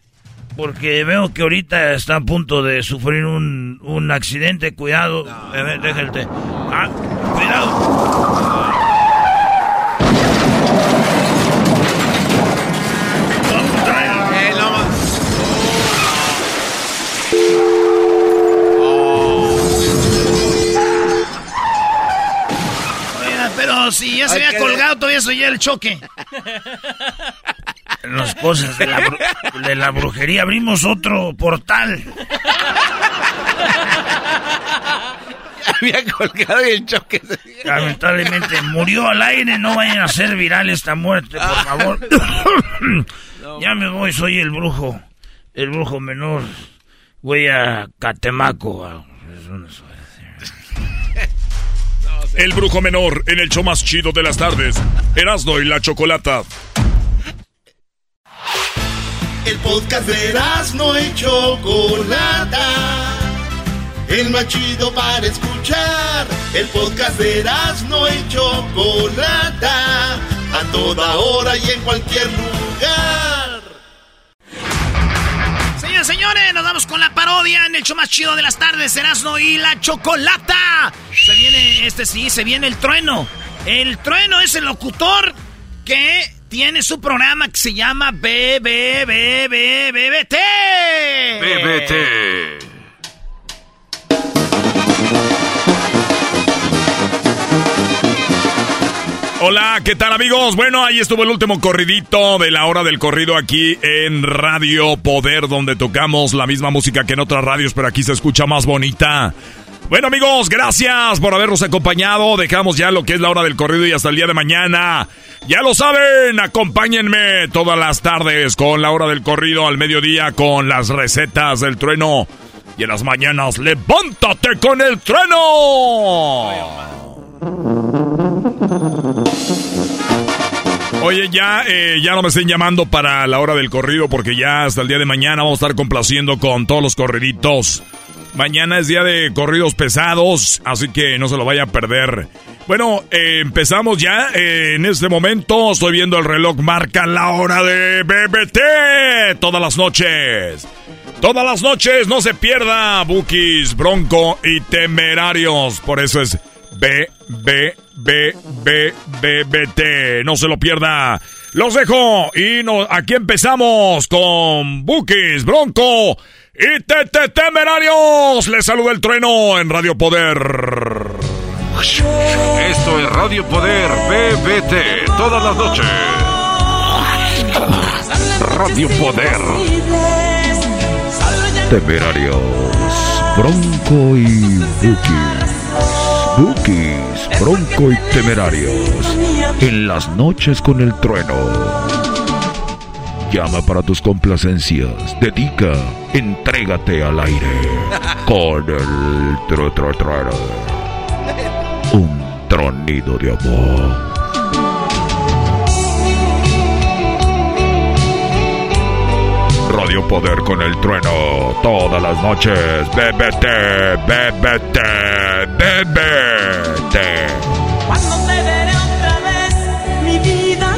Porque veo que ahorita está a punto de sufrir un, un accidente. Cuidado. A ver, déjate. Ah, cuidado. Si ya se había colgado, todavía soy el choque. Las cosas de la, de la brujería. Abrimos otro portal. Había colgado y el choque. se- Lamentablemente murió al aire. No vayan a hacer viral esta muerte, por favor. (coughs) ya me voy, soy el brujo. El brujo menor. Voy a Catemaco. a- eso sé. El brujo menor en el show más chido de las tardes. Erasno y la chocolata. El podcast de no y Chocolata. El más chido para escuchar. El podcast de no y Chocolata. A toda hora y en cualquier lugar. Nos vamos con la parodia en el show más chido de las tardes, Erasmo y la Chocolata. Se viene, este sí, se viene el trueno. El trueno es el locutor que tiene su programa que se llama BBBBBT. BBT. Hola, ¿qué tal amigos? Bueno, ahí estuvo el último corridito de la hora del corrido aquí en Radio Poder, donde tocamos la misma música que en otras radios, pero aquí se escucha más bonita. Bueno amigos, gracias por habernos acompañado. Dejamos ya lo que es la hora del corrido y hasta el día de mañana. Ya lo saben, acompáñenme todas las tardes con la hora del corrido al mediodía con las recetas del trueno. Y en las mañanas, levántate con el trueno. Oye, ya, eh, ya no me estén llamando para la hora del corrido porque ya hasta el día de mañana vamos a estar complaciendo con todos los corriditos. Mañana es día de corridos pesados, así que no se lo vaya a perder. Bueno, eh, empezamos ya. eh, en este momento estoy viendo el reloj, marca la hora de BBT todas las noches. Todas las noches, no se pierda Bookies, Bronco y Temerarios. Por eso es B, B, B, B, B, B, T. No se lo pierda. Los dejo y no, aquí empezamos con Bookies, Bronco y Te- Temerarios. Les saluda el trueno en Radio Poder. Esto es Radio Poder BBT todas las noches. Radio Poder. Temerarios, Bronco y Bookies. Bookies, Bronco y Temerarios. En las noches con el trueno. Llama para tus complacencias. Dedica, entrégate al aire. Con el tru, tru, trueno. Un tronido de amor. Radio Poder con el trueno todas las noches. BBT, BBT, BBT. Cuando te veré otra vez, mi vida,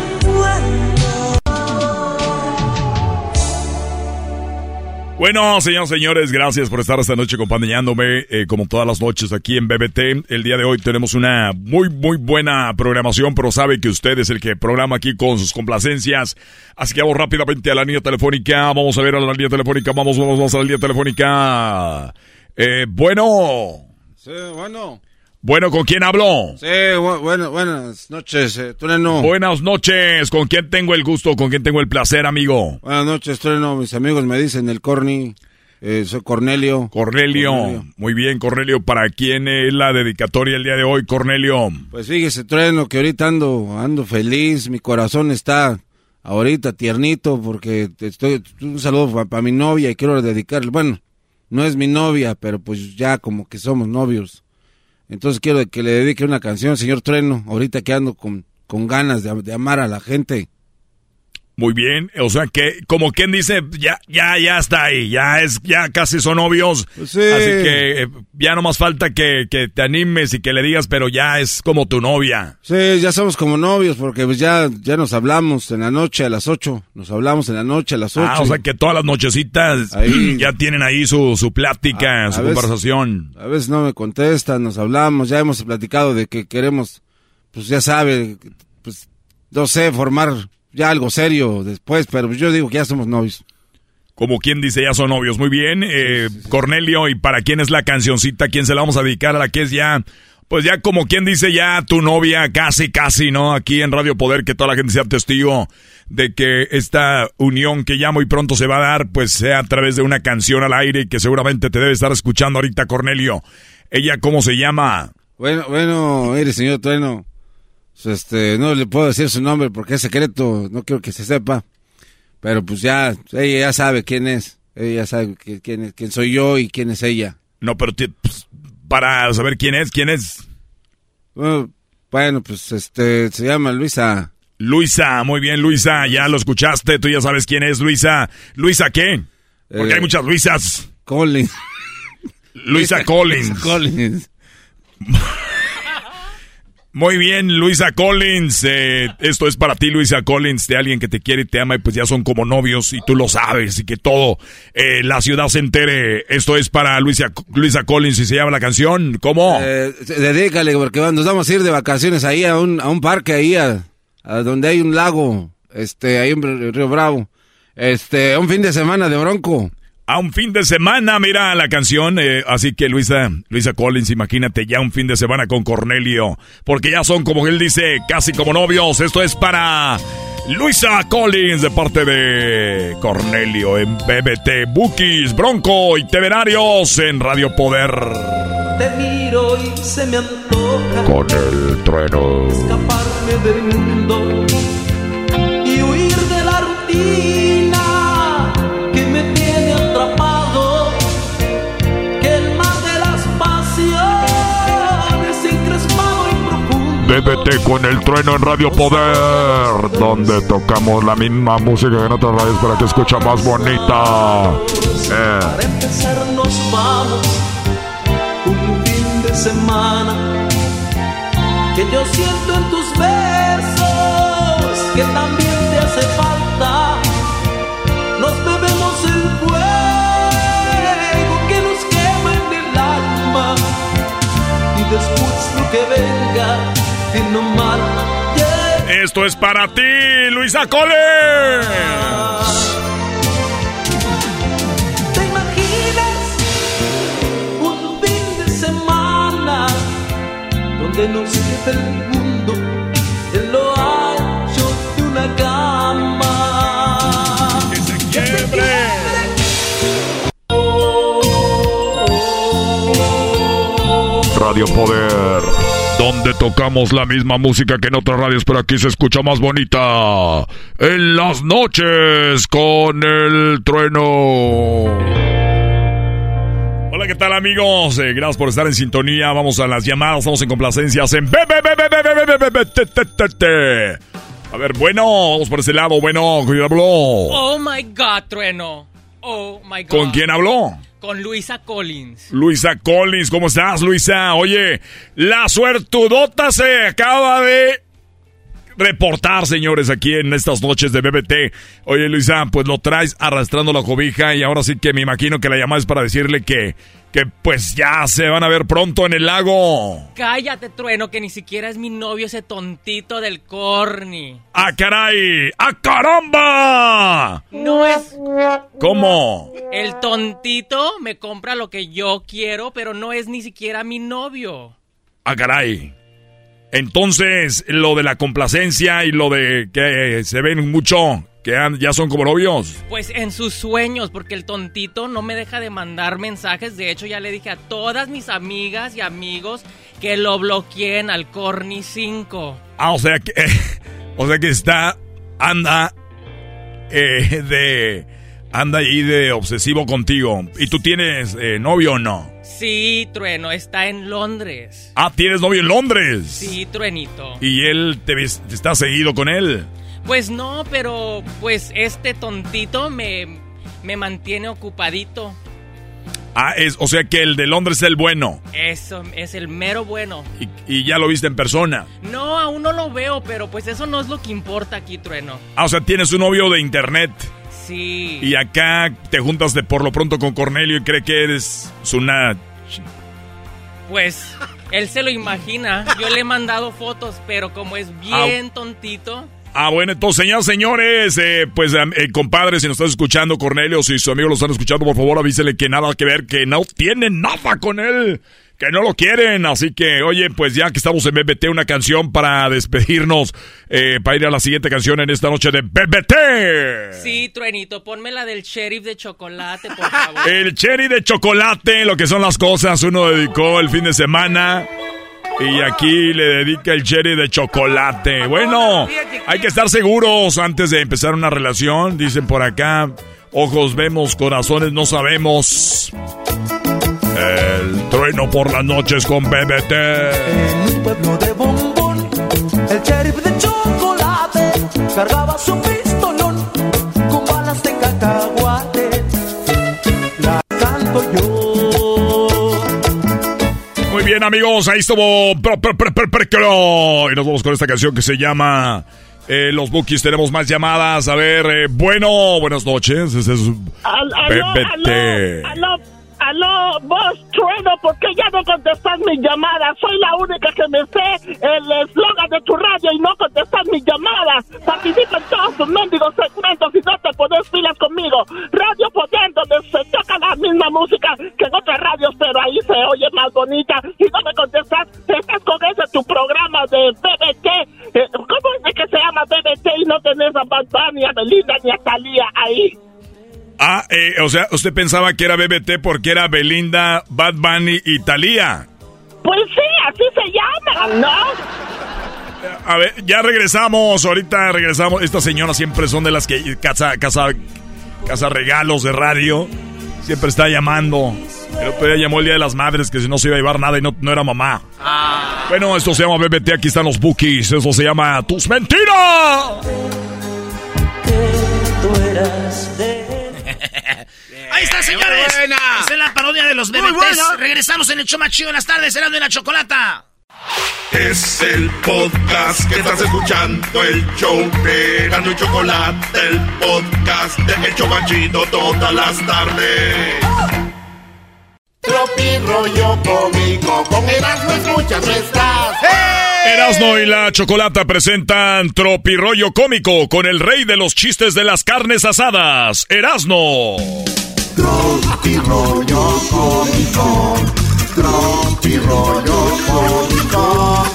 Bueno, señoras y señores, gracias por estar esta noche acompañándome, eh, como todas las noches aquí en BBT. El día de hoy tenemos una muy, muy buena programación, pero sabe que usted es el que programa aquí con sus complacencias. Así que vamos rápidamente a la línea telefónica. Vamos a ver a la línea telefónica. Vamos, vamos, vamos a la línea telefónica. Eh, bueno. Sí, bueno. Bueno, ¿con quién hablo? Sí, bu- bueno, buenas noches, eh, Trueno. Buenas noches. ¿Con quién tengo el gusto? ¿Con quién tengo el placer, amigo? Buenas noches, Trueno. Mis amigos me dicen el Corny. Eh, soy Cornelio. Cornelio. Muy bien, Cornelio. ¿Para quién es la dedicatoria el día de hoy, Cornelio? Pues fíjese, Trueno, que ahorita ando, ando feliz. Mi corazón está ahorita tiernito porque te estoy, un saludo para mi novia y quiero dedicarle. Bueno, no es mi novia, pero pues ya como que somos novios. Entonces quiero que le dedique una canción, señor Trueno, ahorita que ando con, con ganas de amar a la gente. Muy bien, o sea que, como quien dice, ya, ya, ya está ahí, ya es, ya casi son novios. sí. Así que eh, ya no más falta que, que te animes y que le digas, pero ya es como tu novia. Sí, ya somos como novios porque pues ya, ya nos hablamos en la noche a las 8. Nos hablamos en la noche a las 8. Ah, o sea que todas las nochecitas Ahí. (clears throat) ya tienen ahí su, su plática, A- su a veces- conversación. A veces no me contestan, nos hablamos, ya hemos platicado de que queremos, pues ya sabe, pues no sé, formar ya algo serio después, pero yo digo que ya somos novios. Como quien dice, ya son novios. Muy bien, eh, Cornelio, ¿y para quién es la cancioncita? ¿Quién se la vamos a dedicar a la que es ya, pues ya como quien dice, ya tu novia, casi, casi, ¿no? Aquí en Radio Poder, que toda la gente sea testigo de que esta unión que ya muy pronto se va a dar, pues sea a través de una canción al aire que seguramente te debe estar escuchando ahorita, Cornelio. ¿Ella cómo se llama? Bueno, bueno, mire, señor Trueno, este, no le puedo decir su nombre porque es secreto, no quiero que se sepa, pero pues ya, ella ya sabe quién es, ella ya sabe que- quién, es- quién soy yo y quién es ella. No, pero te- pues, para saber quién es, quién es. Bueno, bueno, pues este, se llama Luisa. Luisa, muy bien, Luisa, ya lo escuchaste, tú ya sabes quién es Luisa. ¿Luisa qué? Porque Eh, hay muchas Luisas. Collins. Luisa (laughs) Collins. Collins. Muy bien, Luisa Collins. Eh, esto es para ti, Luisa Collins, de alguien que te quiere y te ama y pues ya son como novios y tú lo sabes y que todo eh, la ciudad se entere. Esto es para Luisa, Luisa Collins y se llama la canción. ¿Cómo? Eh, dedícale porque nos vamos a ir de vacaciones ahí a un, a un parque ahí a, a donde hay un lago, este, ahí en Río Bravo. Este, un fin de semana de bronco a un fin de semana, mira la canción. Eh, así que Luisa, Luisa Collins, imagínate ya un fin de semana con Cornelio. Porque ya son, como él dice, casi como novios. Esto es para Luisa Collins de parte de Cornelio en BBT, Bookies, Bronco y Temerarios en Radio Poder. Te miro y se me antoja con el trueno escaparme del mundo y huir de la DDT con el trueno en Radio Poder, donde tocamos la misma música que en otras radios para que escucha más bonita. Para empezar nos vamos un fin de semana que yo siento en tus besos que también Esto es para ti, Luisa Cole. ¿Te imaginas un fin de semana donde no el mundo en lo ancho de una cama? Que se quiebre. Radio Poder donde tocamos la misma música que en otras radios, pero aquí se escucha más bonita. En las noches con el trueno. Hola, ¿qué tal amigos? Gracias por estar en sintonía. Vamos a las llamadas, estamos en complacencias en... A ver, bueno, vamos por ese lado. Bueno, ¿quién habló? Oh, my God, trueno. Oh, my God. ¿Con quién habló? Con Luisa Collins. Luisa Collins, ¿cómo estás, Luisa? Oye, la suertudota se acaba de reportar, señores, aquí en estas noches de BBT. Oye, Luisa, pues lo traes arrastrando la cobija y ahora sí que me imagino que la llamada es para decirle que, que pues ya se van a ver pronto en el lago. Cállate, trueno, que ni siquiera es mi novio ese tontito del corny. ¡Ah, caray! ¡Ah, caramba! No es. ¿Cómo? El tontito me compra lo que yo quiero, pero no es ni siquiera mi novio. ¡Ah, caray! Entonces, lo de la complacencia y lo de que se ven mucho, que ya son como novios. Pues en sus sueños, porque el tontito no me deja de mandar mensajes. De hecho, ya le dije a todas mis amigas y amigos que lo bloqueen al Corny 5. Ah, o sea que, (laughs) o sea que está, anda, eh, de, anda ahí de obsesivo contigo. ¿Y tú tienes eh, novio o no? Sí, trueno, está en Londres. Ah, tienes novio en Londres. Sí, truenito. Y él te, está seguido con él. Pues no, pero pues este tontito me, me mantiene ocupadito. Ah, es, o sea que el de Londres es el bueno. Eso es el mero bueno. Y, y ya lo viste en persona. No, aún no lo veo, pero pues eso no es lo que importa aquí, trueno. Ah, o sea, tienes un novio de internet. Sí. Y acá te juntas de por lo pronto con Cornelio y cree que eres una... Pues él se lo imagina. Yo le he mandado fotos, pero como es bien tontito. Ah, bueno, entonces, señoras, señores, eh, pues, eh, compadre, si nos estás escuchando, Cornelio, si su amigo lo están escuchando, por favor, avísele que nada que ver, que no tienen nada con él, que no lo quieren. Así que, oye, pues ya que estamos en BBT, una canción para despedirnos, eh, para ir a la siguiente canción en esta noche de BBT. Sí, truenito, ponme la del sheriff de chocolate, por favor. (laughs) El cherry de chocolate, lo que son las cosas, uno dedicó el fin de semana. Y aquí le dedica el cherry de chocolate. Bueno, hay que estar seguros antes de empezar una relación. Dicen por acá, ojos vemos, corazones no sabemos. El trueno por las noches con BBT. pueblo de bombón, el sheriff de chocolate cargaba su pistolón con balas de cacahuate. La canto yo. Muy bien, amigos, ahí estuvo. Y nos vamos con esta canción que se llama eh, Los Bookies. Tenemos más llamadas. A ver, eh, bueno, buenas noches. Ese es Al- aló, BBT. aló, aló, aló, vos, trueno, ¿por qué ya no contestas mi llamada? Soy la única que me sé el eslogan de tu radio y no contestas mis llamadas. Participa en todos tus mendigos segmentos y no te pones filas conmigo. Radio Poder, donde se toca la misma música que en otras radios, pero ahí se oye más bonita. Y no me contestas, estás con ese tu programa de BBT. Eh, ¿Cómo es que se llama BBT y no tenés a Bad Bunny, a Belinda ni a Thalía ahí? Ah, eh, o sea, usted pensaba que era BBT porque era Belinda, Bad Bunny y Thalía. Pues sí, así se llama, ¿no? A ver, ya regresamos, ahorita regresamos. Estas señoras siempre son de las que casa, casa, casa regalos de radio. Siempre está llamando. El otro día llamó el Día de las Madres que si no se iba a llevar nada y no, no era mamá. Bueno, esto se llama BBT, aquí están los bookies. Eso se llama Tus Mentiras. Ahí está, señores. Es la parodia de los buena. Regresamos en el show más chido en las tardes, Erasmo y la Chocolata. Es el podcast que estás escuchando, el show de Erasmo y Chocolate, el podcast de El Chobachito todas las tardes. Tropi rollo cómico, con Erasmo escuchas no estás. Erasno y la Chocolata presentan Tropirollo Cómico con el rey de los chistes de las carnes asadas, Erasno. Tropi rollo cómico, tropi rollo cómico.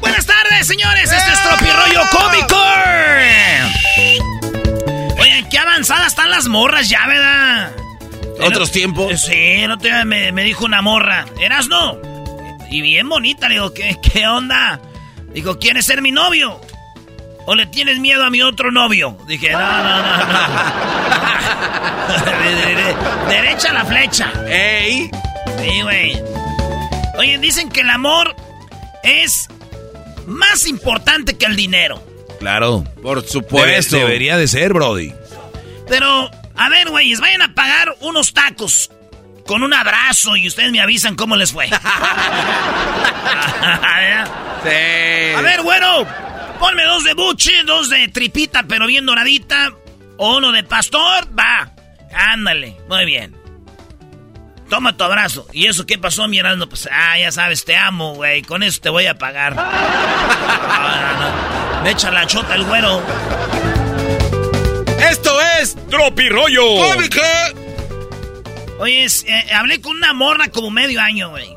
Buenas tardes, señores. Este es Tropirollo Cómico. Oye, qué avanzadas están las morras ya, ¿verdad? ¿Otros tiempos? Sí, otro día me, me dijo una morra. Erasno. Y bien bonita. Le digo, ¿qué, ¿qué onda? Dijo, ¿quieres ser mi novio? ¿O le tienes miedo a mi otro novio? Dije, no, no, no, no. (laughs) De- de- de- derecha la flecha. ¡Ey! Sí, güey. Oye, dicen que el amor es más importante que el dinero. Claro. Por supuesto. Debe- debería de ser, Brody. Pero, a ver, güeyes, vayan a pagar unos tacos con un abrazo y ustedes me avisan cómo les fue. (laughs) A ver, güero, ponme dos de buche, dos de tripita, pero bien doradita. O uno de pastor, va. Ándale, muy bien. Toma tu abrazo. ¿Y eso qué pasó, mi hermano? Pues, ah, ya sabes, te amo, güey. Con eso te voy a pagar. (laughs) No, no, no. Me echa la chota el güero. Esto es Tropirollo Cómico. Oye, es- eh, hablé con una morra como medio año, güey.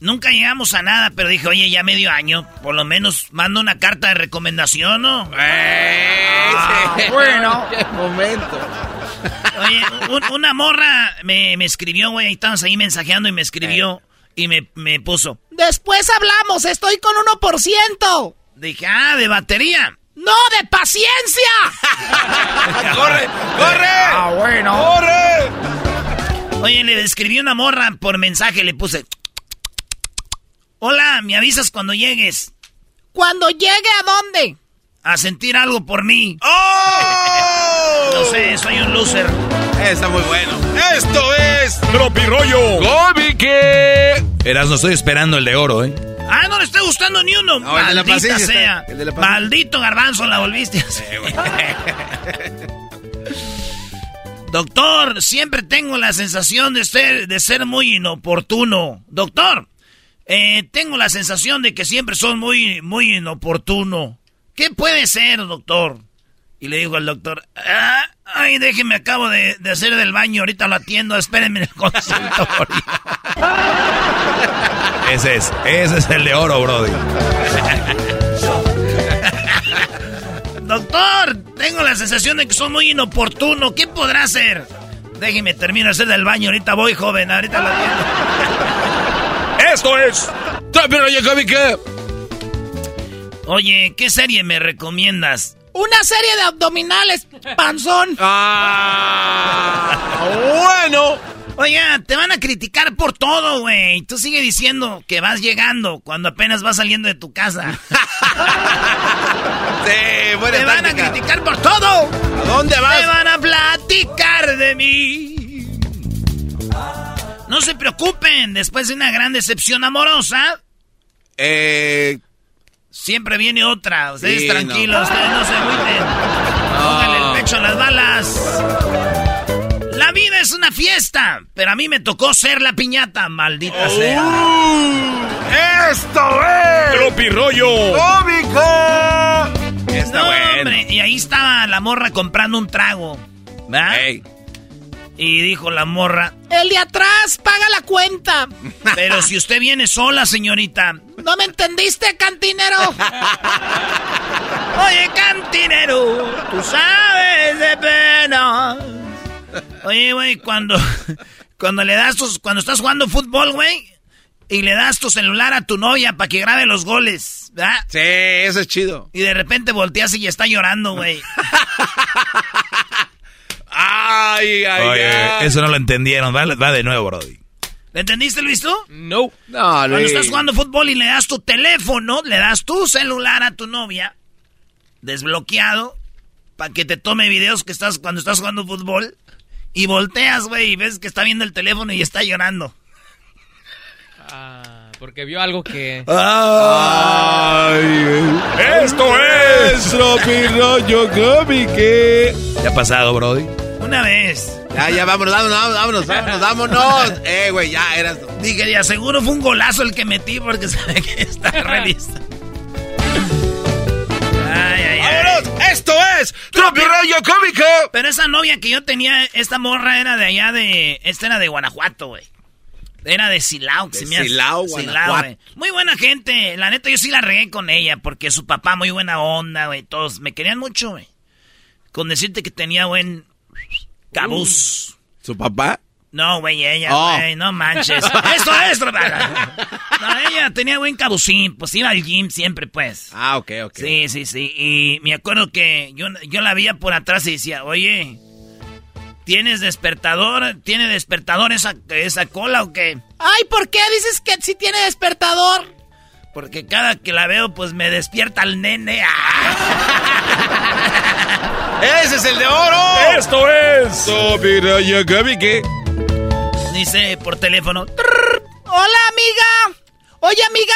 Nunca llegamos a nada, pero dije, oye, ya medio año, por lo menos manda una carta de recomendación, ¿no? Ah, (laughs) bueno. Qué momento. Oye, un- una morra me, me escribió, güey, estábamos ahí mensajeando y me escribió y me, me puso. Después hablamos, estoy con 1%. Dije, ah, de batería. ¡No, de paciencia! (laughs) ¡Corre! ¡Corre! Ah, bueno. ¡Corre! Oye, le escribí una morra por mensaje, le puse. Hola, me avisas cuando llegues Cuando llegue a dónde? a sentir algo por mí. ¡Oh! No sé, soy un loser. Está muy bueno. Esto es Tropirollo Cómico. Eras, no estoy esperando el de oro, ¿eh? Ah, no le estoy gustando ni uno. No, el de la Maldita sea. está- el de la. Maldito garbanzo, la volviste a hacer. (laughs) Doctor, siempre tengo la sensación de ser, de ser muy inoportuno. Doctor, eh, tengo la sensación de que siempre son muy, muy inoportuno. ¿Qué puede ser, doctor? Y le dijo al doctor, "Ah, ay, déjeme, acabo de, de hacer del baño, ahorita lo atiendo, espérenme en el consultorio. (laughs) Ese es, ese es el de oro, Brody. (laughs) Doctor, tengo la sensación de que soy muy inoportuno. ¿Qué podrá hacer? Déjeme terminar de hacer del baño. Ahorita voy, joven. Ahorita lo. (laughs) Esto es. Oye, ¿qué serie me recomiendas? Una serie de abdominales, panzón. (laughs) Ah, bueno. Oye, te van a criticar por todo, güey. Tú sigue diciendo que vas llegando cuando apenas vas saliendo de tu casa. (laughs) Sí, Te van a criticar por todo. ¿A dónde vas? Te van a platicar de mí. No se preocupen, después de una gran decepción amorosa, Eh, siempre viene otra. Ustedes Sí, tranquilos, no. ustedes no se agüiten. Pónganle el pecho a las balas. La vida es una fiesta, pero a mí me tocó ser la piñata, maldita Oh. sea. ¡Esto es! ¡Tropi rollo! ¡Cómico! Está No, bueno. hombre, y ahí estaba la morra comprando un trago. ¿verdad? Y dijo la morra, El de atrás paga la cuenta. (laughs) pero si usted viene sola, señorita. ¿No me entendiste, cantinero? (laughs) Oye, cantinero, tú sabes de pena. Oye, güey, cuando, (laughs) cuando le das tus, cuando estás jugando fútbol, güey, y le das tu celular a tu novia para que grabe los goles, ¿verdad? Sí, eso es chido. Y de repente volteas y está llorando, güey. (laughs) Ay, ay, Oye, ay. eso no lo entendieron. Va, va de nuevo, Brody. ¿Le entendiste, Luis, tú? No. No, Cuando Luis. estás jugando fútbol y le das tu teléfono, le das tu celular a tu novia, desbloqueado, para que te tome videos que estás cuando estás jugando fútbol, y volteas, güey, y ves que está viendo el teléfono y está llorando. Ah, porque vio algo que... ¡Esto es! Tropi rollo cómico. ¿Qué ha pasado, Brody? Una vez. Ya, ya, vámonos, vámonos, vámonos, vámonos, vámonos. (laughs) Eh, güey, ya eras. Dije, de seguro fue un golazo el que metí porque sabe que está (laughs) revista. Ay, ay, ay. ¡Vámonos! ¡Esto es Tropi rollo cómico! Pero esa novia que yo tenía, esta morra era de allá de. Esta era de Guanajuato, güey. Era de Silao. que De se me hace- Silao, Guanajuato. güey. Muy buena gente. La neta, yo sí la regué con ella porque su papá, muy buena onda, güey. Todos me querían mucho, güey. Con decirte que tenía buen. Cabuz. ¿Su papá? No, güey, ella, Oh. güey, no manches. (laughs) Esto es, trabaja. No, ella tenía buen cabucín, pues iba al gym siempre, pues. Ah, ok, ok. Sí, sí, sí. Y me acuerdo que yo, yo la veía por atrás y decía, oye, ¿tienes despertador? ¿Tiene despertador esa, esa cola o qué? Ay, ¿por qué dices que sí tiene despertador? Porque cada que la veo, pues me despierta el nene. ¡Ah! (laughs) ¡Ese es el de oro! ¡Esto es! Dice por teléfono. Hola, amiga. Oye, amiga,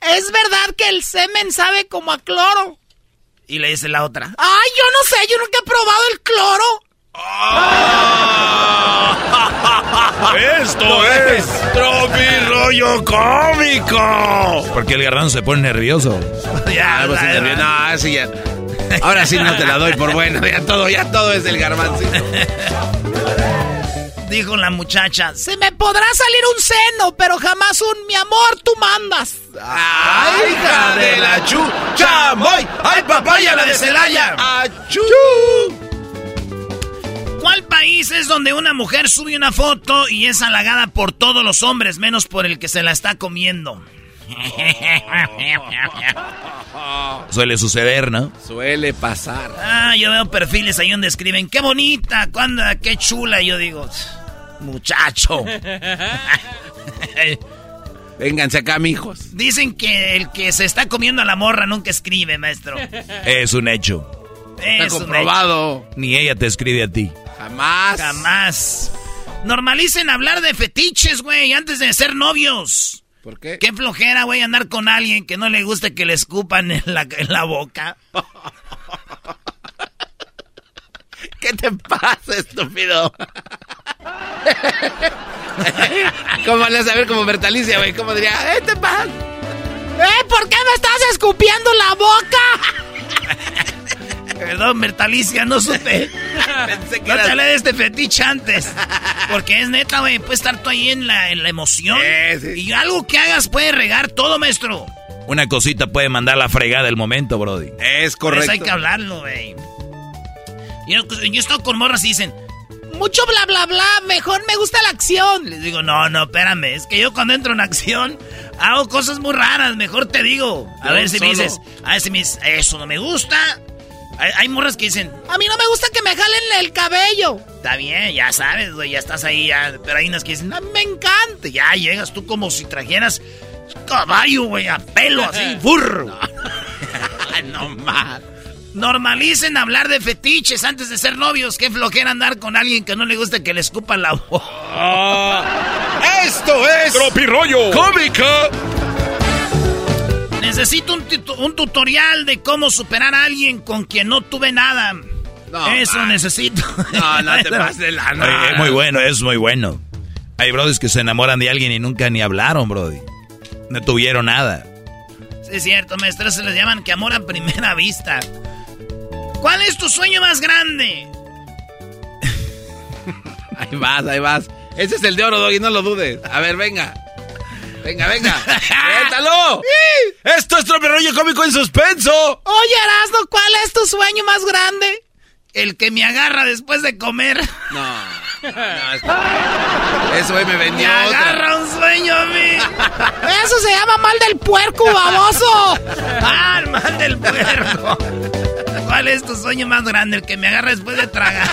¿es verdad que el semen sabe como a cloro? Y le dice la otra. Ay, yo no sé, yo nunca he probado el cloro. ¡Esto es! Tropi rollo cómico. Porque el garbanzo se pone nervioso. (laughs) Ya, también. No, así ya. Ahora sí no te la doy por buena. Ya todo, ya todo es el garbancito. (laughs) Dijo la muchacha. Se me podrá salir un seno, pero jamás un mi amor, tú mandas. ¡Ay, hija de la chu! ¡Chamoy! ¡Ay, papaya la de Celaya! ¡Achú! ¿Cuál país es donde una mujer sube una foto y es halagada por todos los hombres, menos por el que se la está comiendo? (laughs) Suele suceder, ¿no? Suele pasar. Ah, yo veo perfiles ahí donde escriben, qué bonita, cuándo, qué chula. Y yo digo, muchacho. (laughs) Vénganse acá, mijos. Dicen que el que se está comiendo a la morra nunca escribe, maestro. Es un hecho. Está Es comprobado. Ni ella te escribe a ti. Jamás. Jamás. Normalicen hablar de fetiches, güey, antes de ser novios. ¿Por qué? Qué flojera, güey, andar con alguien que no le guste que le escupan en la, en la boca. (laughs) ¿Qué te pasa, estúpido? (laughs) ¿Cómo le vas a ver como Bertalicia, güey? ¿Cómo diría? ¿Qué te pasa? ¿Eh? ¿Por qué me estás escupiendo la boca? (laughs) Perdón, Bertalicia, no supe. (laughs) Pensé que No te eras- hablé de este fetiche antes. Porque es neta, güey. Puedes estar tú ahí en la, en la emoción. Sí, sí. Y algo que hagas puede regar todo, maestro. Una cosita puede mandar la fregada del momento, Brody. Es correcto. eso hay que hablarlo, güey. Yo, yo he estado con morras y dicen, Mucho bla bla bla, mejor me gusta la acción. les digo, no, no, espérame. Es que yo cuando entro en acción hago cosas muy raras. Mejor te digo. A Yo ver si me dices, a ver si me dices, eso no me gusta. Hay, hay morras que dicen, A mí no me gusta que me jalen el cabello. Está bien, ya sabes, güey, ya estás ahí, ya. Pero hay unas que dicen, "Ah, me encanta. Ya llegas tú como si trajeras caballo, güey, a pelo así, (laughs) burro. (laughs) Ay, no más. Normalicen hablar de fetiches antes de ser novios. Qué flojera andar con alguien que no le gusta que le escupan la (laughs) voz. Ah. Esto es. Tropirollo. Cómica. Necesito un, un tutorial de cómo superar a alguien con quien no tuve nada. Eso necesito. No, no te (laughs) pases de la Oye, es muy bueno, es muy bueno. Hay brodis que se enamoran de alguien y nunca ni hablaron, brody. No tuvieron nada. Sí, es cierto, maestro. Se les llaman que amor a primera vista. ¿Cuál es tu sueño más grande? (laughs) Ahí vas, ahí vas. Ese es el de oro, Doggy, no lo dudes. A ver, venga. Venga, venga. (laughs) ¡Suéltalo! Esto es Tropirollo Cómico en suspenso. Oye, Erasmo, ¿cuál es tu sueño más grande? El que me agarra después de comer. No. (laughs) no, es- Eso hoy me Me vendió otra. agarra un sueño a mí. Eso se llama mal del puerco, baboso. Ah, el mal del puerco. ¿Cuál es tu sueño más grande? El que me agarra después de tragar.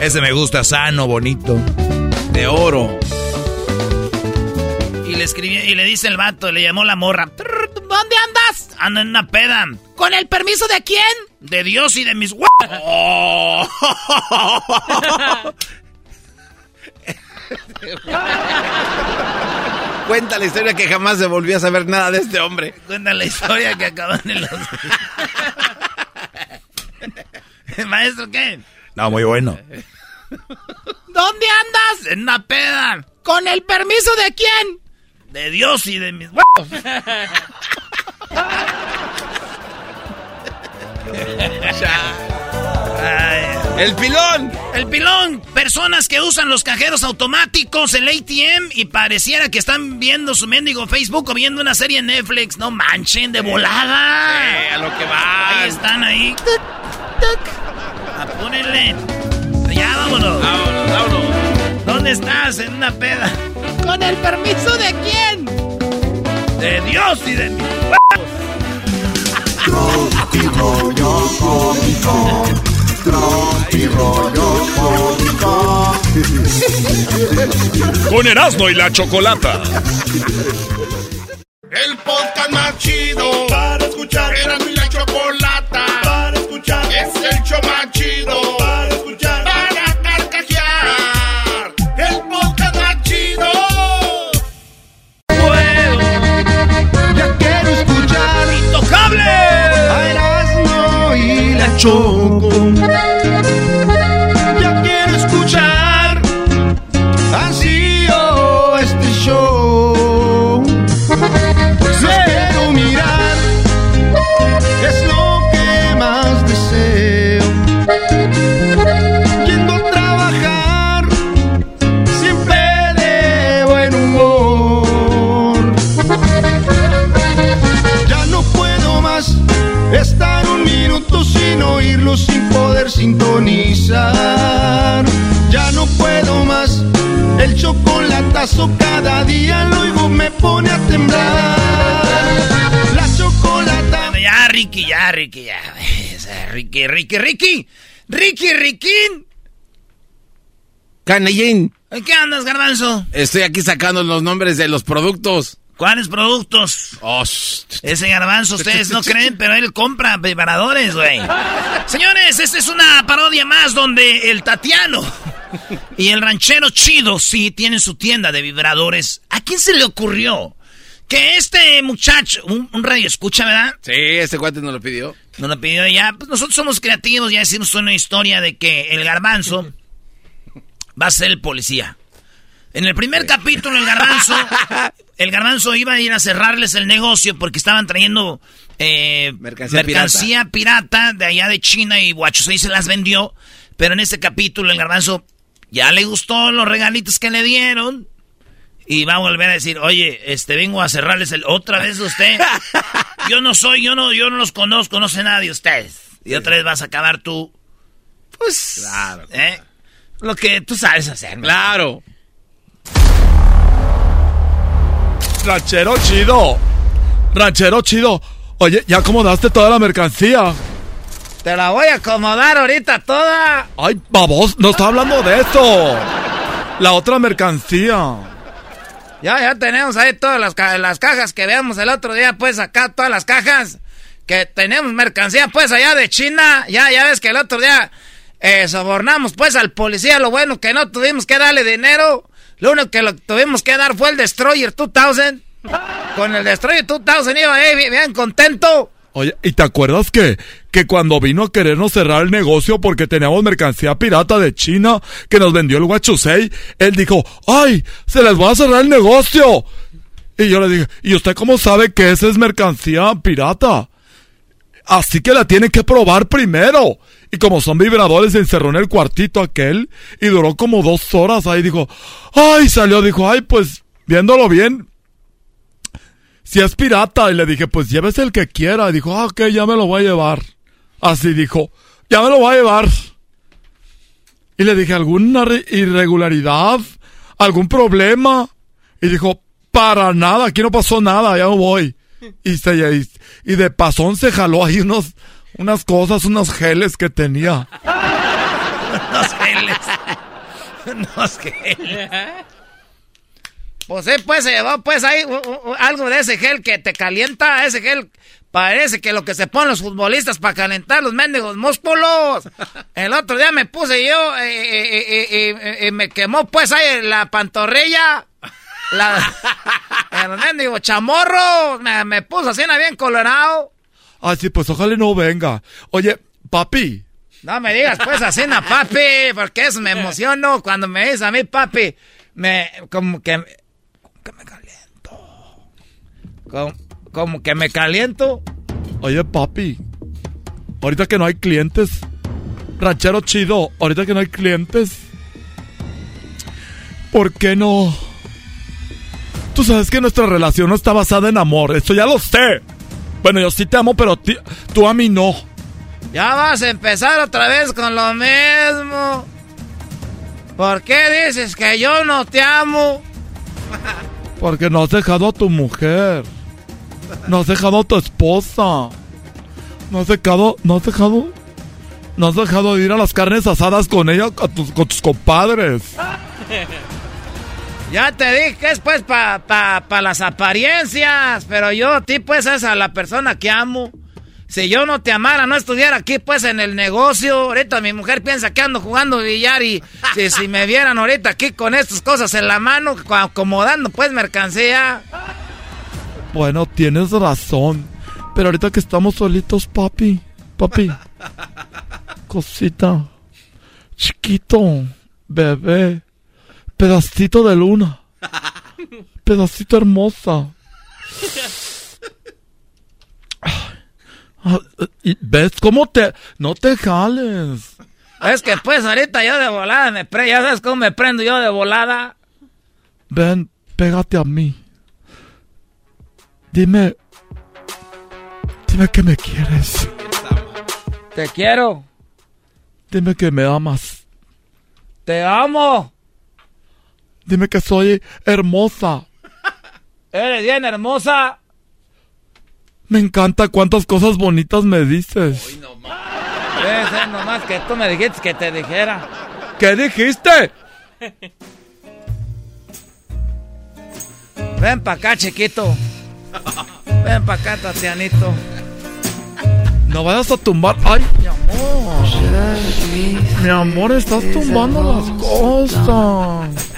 Ese me gusta, sano, bonito. De oro. Y le escribió, y le dice el vato, le llamó la morra. ¿Dónde andas? Ando en una peda. ¿Con el permiso de quién? De Dios y de mis hue... (laughs) Cuenta la historia que jamás se volvió a saber nada de este hombre. Cuenta la historia que acaban en los... (laughs) Maestro, ¿qué? No, muy bueno. ¿Dónde andas? En una peda. ¿Con el permiso de quién? De Dios y de mis huevos. (laughs) ¡El pilón! El pilón. Personas que usan los cajeros automáticos, el ATM, y pareciera que están viendo su mendigo Facebook o viendo una serie en Netflix. No manchen, de volada. Eh, a lo que va. Ahí están ahí. Tuc, tuc. Apúrenle. Ya vámonos. Vámonos, vámonos. ¿Dónde estás? En una peda. ¿Con el permiso de quién? De Dios y de mis huevos. Tropirollo cómico. Tropirollo cómico. Con Erasmo y la Chocolata. El podcast más chido para escuchar. Era mi la chocolata para escuchar. Es el show más chido y poder sintonizar. Ya no puedo más, el chocolatazo cada día lo oigo me pone a temblar. La chocolata. Ya, Ricky, ya, Ricky, ya. Ricky, Ricky, Ricky. Ricky, Ricky. Canellín. ¿En qué andas, garbanzo? Estoy aquí sacando los nombres de los productos. ¿Cuáles productos? Oh, Ese garbanzo, ustedes no (laughs) creen, pero él compra vibradores, güey. Señores, esta es una parodia más donde el Tatiano y el ranchero chido sí tienen su tienda de vibradores. ¿A quién se le ocurrió que este muchacho, un, un radio escucha, ¿verdad? Sí, ese cuate nos lo pidió. Nos lo pidió ya. Pues nosotros somos creativos, ya decimos una historia de que el garbanzo va a ser el policía. En el primer capítulo, el garbanzo, (laughs) el garbanzo iba a ir a cerrarles el negocio porque estaban trayendo eh, Mercancía mercancía pirata. de allá de China y guachos ahí se las vendió. Pero en este capítulo, el garbanzo ya le gustó los regalitos que le dieron. Y va a volver a decir, oye, este, vengo a cerrarles el... Otra vez usted. (laughs) Yo no soy, yo no, yo no los conozco, no sé nada de ustedes. Y otra vez vas a acabar tú. Pues... Claro. ¿eh? Lo que tú sabes hacer. Claro. Ranchero chido. Ranchero chido. Oye, ¿ya acomodaste toda la mercancía? Te la voy a acomodar ahorita toda. Ay, babos, no está hablando de esto. La otra mercancía. Ya, ya tenemos ahí todas las, ca- las cajas que veamos el otro día, pues acá todas las cajas. que tenemos mercancía pues allá de China. Ya, ya ves que el otro día eh, sobornamos pues al policía. Lo bueno que no tuvimos que darle dinero. Lo único que lo tuvimos que dar fue el Destroyer 2000. Con el Destroyer 2000 iba ahí bien contento. Oye, ¿y te acuerdas que, que cuando vino a querernos cerrar el negocio porque teníamos mercancía pirata de China que nos vendió el Huachusei? Él dijo, ¡ay! ¡Se les va a cerrar el negocio! Y yo le dije, ¿y usted cómo sabe que esa es mercancía pirata? Así que la tiene que probar primero. Y como son vibradores, se encerró en el cuartito aquel y duró como dos horas. Ahí dijo, ¡ay! Salió, dijo, ¡ay! Pues viéndolo bien, si es pirata. Y le dije, pues llévese el que quiera. Y dijo, ah, ok, ya me lo voy a llevar. Así dijo, ya me lo voy a llevar. Y le dije, ¿alguna irregularidad? ¿Algún problema? Y dijo, para nada, aquí no pasó nada, ya no voy. Y, se, y, de pasón se jaló ahí unos, unas cosas, unos geles que tenía. unos geles. unos geles. Pues sí, pues se llevó pues ahí algo de ese gel que te calienta, ese gel parece que lo que se ponen los futbolistas para calentar los mendigos músculos. El otro día me puse yo y, me quemó pues ahí la pantorrilla. La, (laughs) el mendigo chamorro me, me puso así bien colorado. Ay, sí, pues ojalá no venga. Oye, papi. No me digas pues así, na papi, porque eso me emociono cuando me dices a mí, papi. Me, como que que me caliento. ¿Cómo, que me caliento? Oye, papi, ahorita que no hay clientes, ranchero chido, ahorita que no hay clientes, ¿por qué no? Tú sabes que nuestra relación no está basada en amor, esto ya lo sé. Bueno, yo sí te amo, pero tú a mí no. Ya vas a empezar otra vez con lo mismo. ¿Por qué dices que yo no te amo? (laughs) Porque no has dejado a tu mujer. No has dejado a tu esposa. No has dejado, no has dejado, no has dejado de ir a las carnes asadas con ella, tus, con tus compadres. (laughs) Ya te dije que es pues para pa, las apariencias, pero yo a ti pues es a la persona que amo. Si yo no te amara, no estuviera aquí, pues, en el negocio. Ahorita mi mujer piensa que ando jugando billar y si, me vieran ahorita aquí con estas cosas en la mano, acomodando, pues, mercancía. Bueno, tienes razón. Pero ahorita que estamos solitos, papi, papi, (laughs) cosita, chiquito, bebé, pedacito de luna, (laughs) pedacito hermosa. Ah, ¿Ves cómo te... No te jales. Es que pues ahorita yo de volada me prendo. ¿Ya sabes cómo me prendo yo de volada? Ven, pégate a mí. Dime... Dime que me quieres. Te quiero. Dime que me amas. Te amo. Dime que soy hermosa. Eres bien hermosa. Me encanta cuántas cosas bonitas me dices. Uy, no Debe ser nomás que tú me dijiste que te dijera. ¿Qué dijiste? Ven pa' acá, chiquito. Ven pa' acá, Tatianito. No vayas a tumbar. ¡Ay, mi amor! Mi amor, estás tumbando las cosas.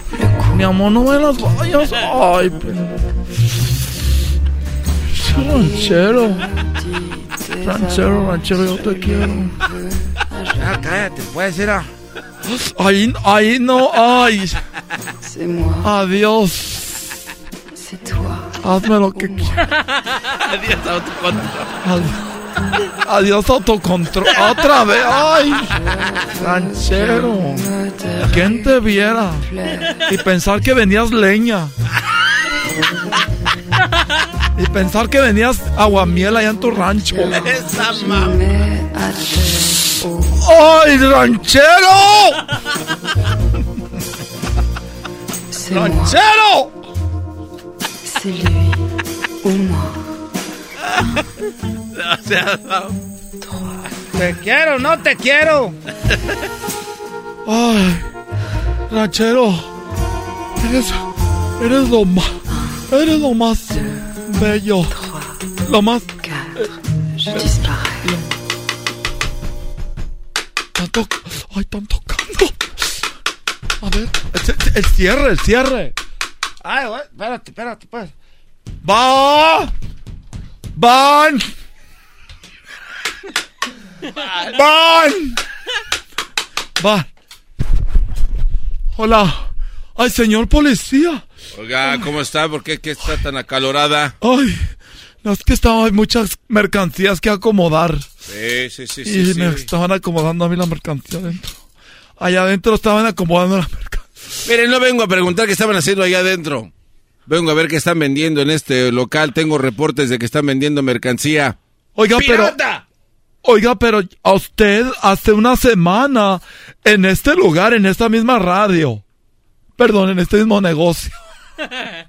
Mi amor, no me las vayas. ¡Ay, ranchero. Ranchero, ranchero, yo te quiero. Ya cállate, puedes ir a. Ahí, ahí no, ay. Adiós. Hazme lo que quieras. (laughs) Adiós. Adiós, autocontrol. Otra vez, ay. Ranchero. ¿Quién te viera? Y pensar que venías leña. Y pensar que venías aguamiel allá en tu rancho. Esa ¡Ay, ranchero! ¡Ranchero! (laughs) Te quiero, no te quiero. Ay, ranchero. Eres, eres lo más, eres lo más bello. Lo más. Tanto, ay, están tocando. A ver, el, el cierre, el cierre. Ay, güey, espérate, espérate, pues. ¡Va! ¡Van! ¡Van! ¡Van! Hola. Ay, señor policía. Oiga, ¿cómo está? ¿Por qué, qué está tan acalorada? Ay, no es que estaba, hay muchas mercancías que acomodar. Sí, sí, sí, y sí. me sí. estaban acomodando a mí la mercancía adentro. Allá adentro estaban acomodando la mercancía. Miren, no vengo a preguntar qué estaban haciendo allá adentro. Vengo a ver qué están vendiendo en este local. Tengo reportes de que están vendiendo mercancía. Oiga, pero. ¡Pirata! Oiga, pero a usted hace una semana en este lugar, en esta misma radio. Perdón, en este mismo negocio. (laughs)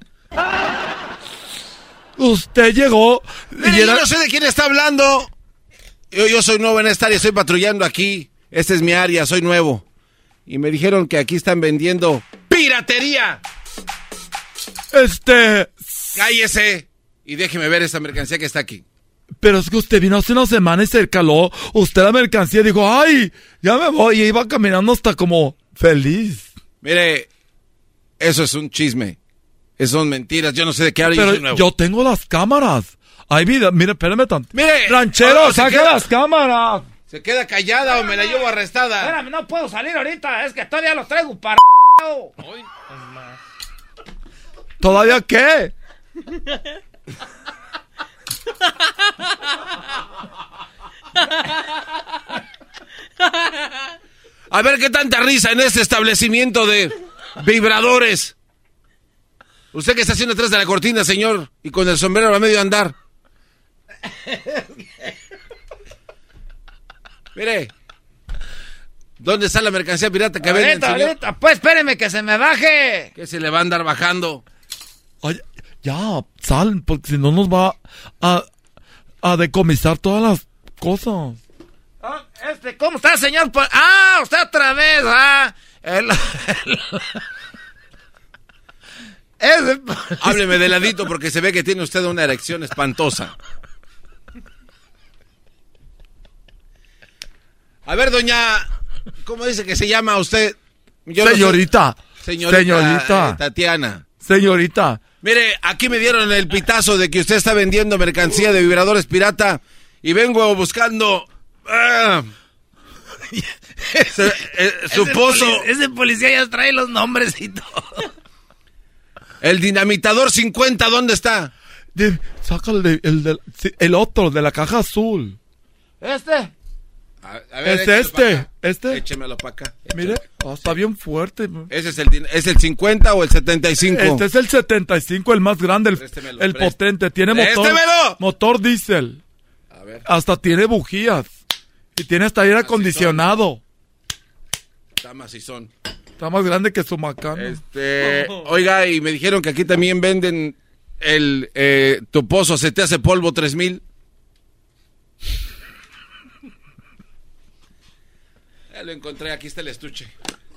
Usted llegó Mire, y era... yo no sé de quién está hablando. Yo, yo soy nuevo en esta área, estoy patrullando aquí. Esta es mi área, soy nuevo. Y me dijeron que aquí están vendiendo piratería. Este... Cállese y déjeme ver esta mercancía que está aquí. Pero es que usted vino hace una semana y se caló. Usted la mercancía dijo, ay, ya me voy. Y iba caminando hasta como feliz. Mire, eso es un chisme. Eso son mentiras. Yo no sé de qué habla. yo Pero soy nuevo. yo tengo las cámaras. Hay vida. Mire, espérame tanto. Mire, Ranchero, oh, queda- las cámaras. ¿Se queda callada o me la llevo arrestada? Espérame, no puedo salir ahorita, es que todavía los traigo para. ¿Todavía qué? A ver qué tanta risa en este establecimiento de vibradores. Usted que está haciendo atrás de la cortina, señor, y con el sombrero a medio andar. Mire, ¿dónde está la mercancía pirata que vende Ahorita, ahorita, pues espéreme que se me baje. Que se le va a andar bajando. Ya, sal, porque si no nos va a, a decomisar todas las cosas. Ah, Este, ¿cómo está, señor? Ah, usted otra vez, ah. El- (laughs) Ese- Hábleme de ladito porque se ve que tiene usted una erección espantosa. A ver, doña, ¿cómo dice que se llama usted? Yo no sé. Señorita, Señorita, señorita. eh, Tatiana. Señorita. Mire, aquí me dieron el pitazo de que usted está vendiendo mercancía de vibradores pirata y vengo buscando ah, se- eh, (laughs) su ese pozo, poli- ese policía ya trae los nombres y todo. el dinamitador 50, ¿dónde está? Saca el, de- el, el otro, de la caja azul. Este. A, a Es este, este. Échemelo para acá. Mire, ah, está bien fuerte. Ese es el, ¿es el 50 o el 75? Este es el 75, el más grande, el, Préstemelo, el prést- potente. Tiene motor, ¡Préstemelo! motor diésel. A ver, Hasta tiene bujías. Y tiene hasta aire acondicionado. está macizón. Está más grande que su macano. Este, oiga, y me dijeron que aquí también venden el eh, tu pozo se te hace polvo 3000. Ya lo encontré, aquí está el estuche.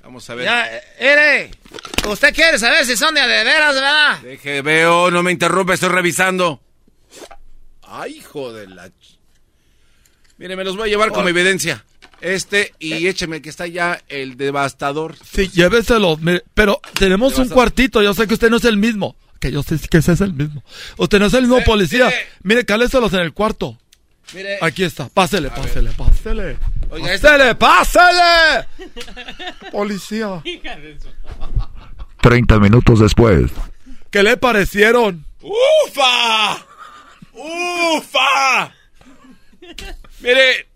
Vamos a ver. Ya, eh, mire. Usted quiere saber si son de, veras, ¿verdad? Deje, veo, no me interrumpa, estoy revisando. Ay, hijo de la... ch- Mire, me los voy a llevar como evidencia. Este y écheme que está ya el devastador. Sí, lléveselo. mire, pero tenemos Te un cuartito. Yo sé que usted no es el mismo. Que yo sé que ese es el mismo. Usted no es el mismo Eh, policía. mire. Mire, cáleselos en el cuarto. Mire, Aquí está. Pásele, pásele, pásele. Oiga, este- Pásele, pásele. Policía. (laughs) 30 minutos después. ¿Qué le parecieron? ¡Ufa! ¡Ufa! Mire,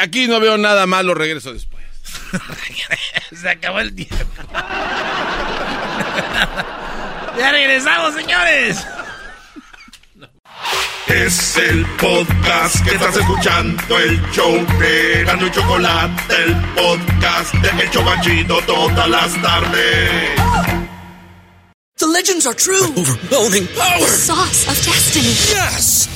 aquí no veo nada malo, regreso después. (laughs) Se acabó el tiempo. (laughs) ya regresamos, señores. Es el podcast que estás escuchando, el show de Gano y Chocolate, el podcast de El Chocachito todas las tardes. The legends are true. Overwhelming power! The sauce of destiny. Yes!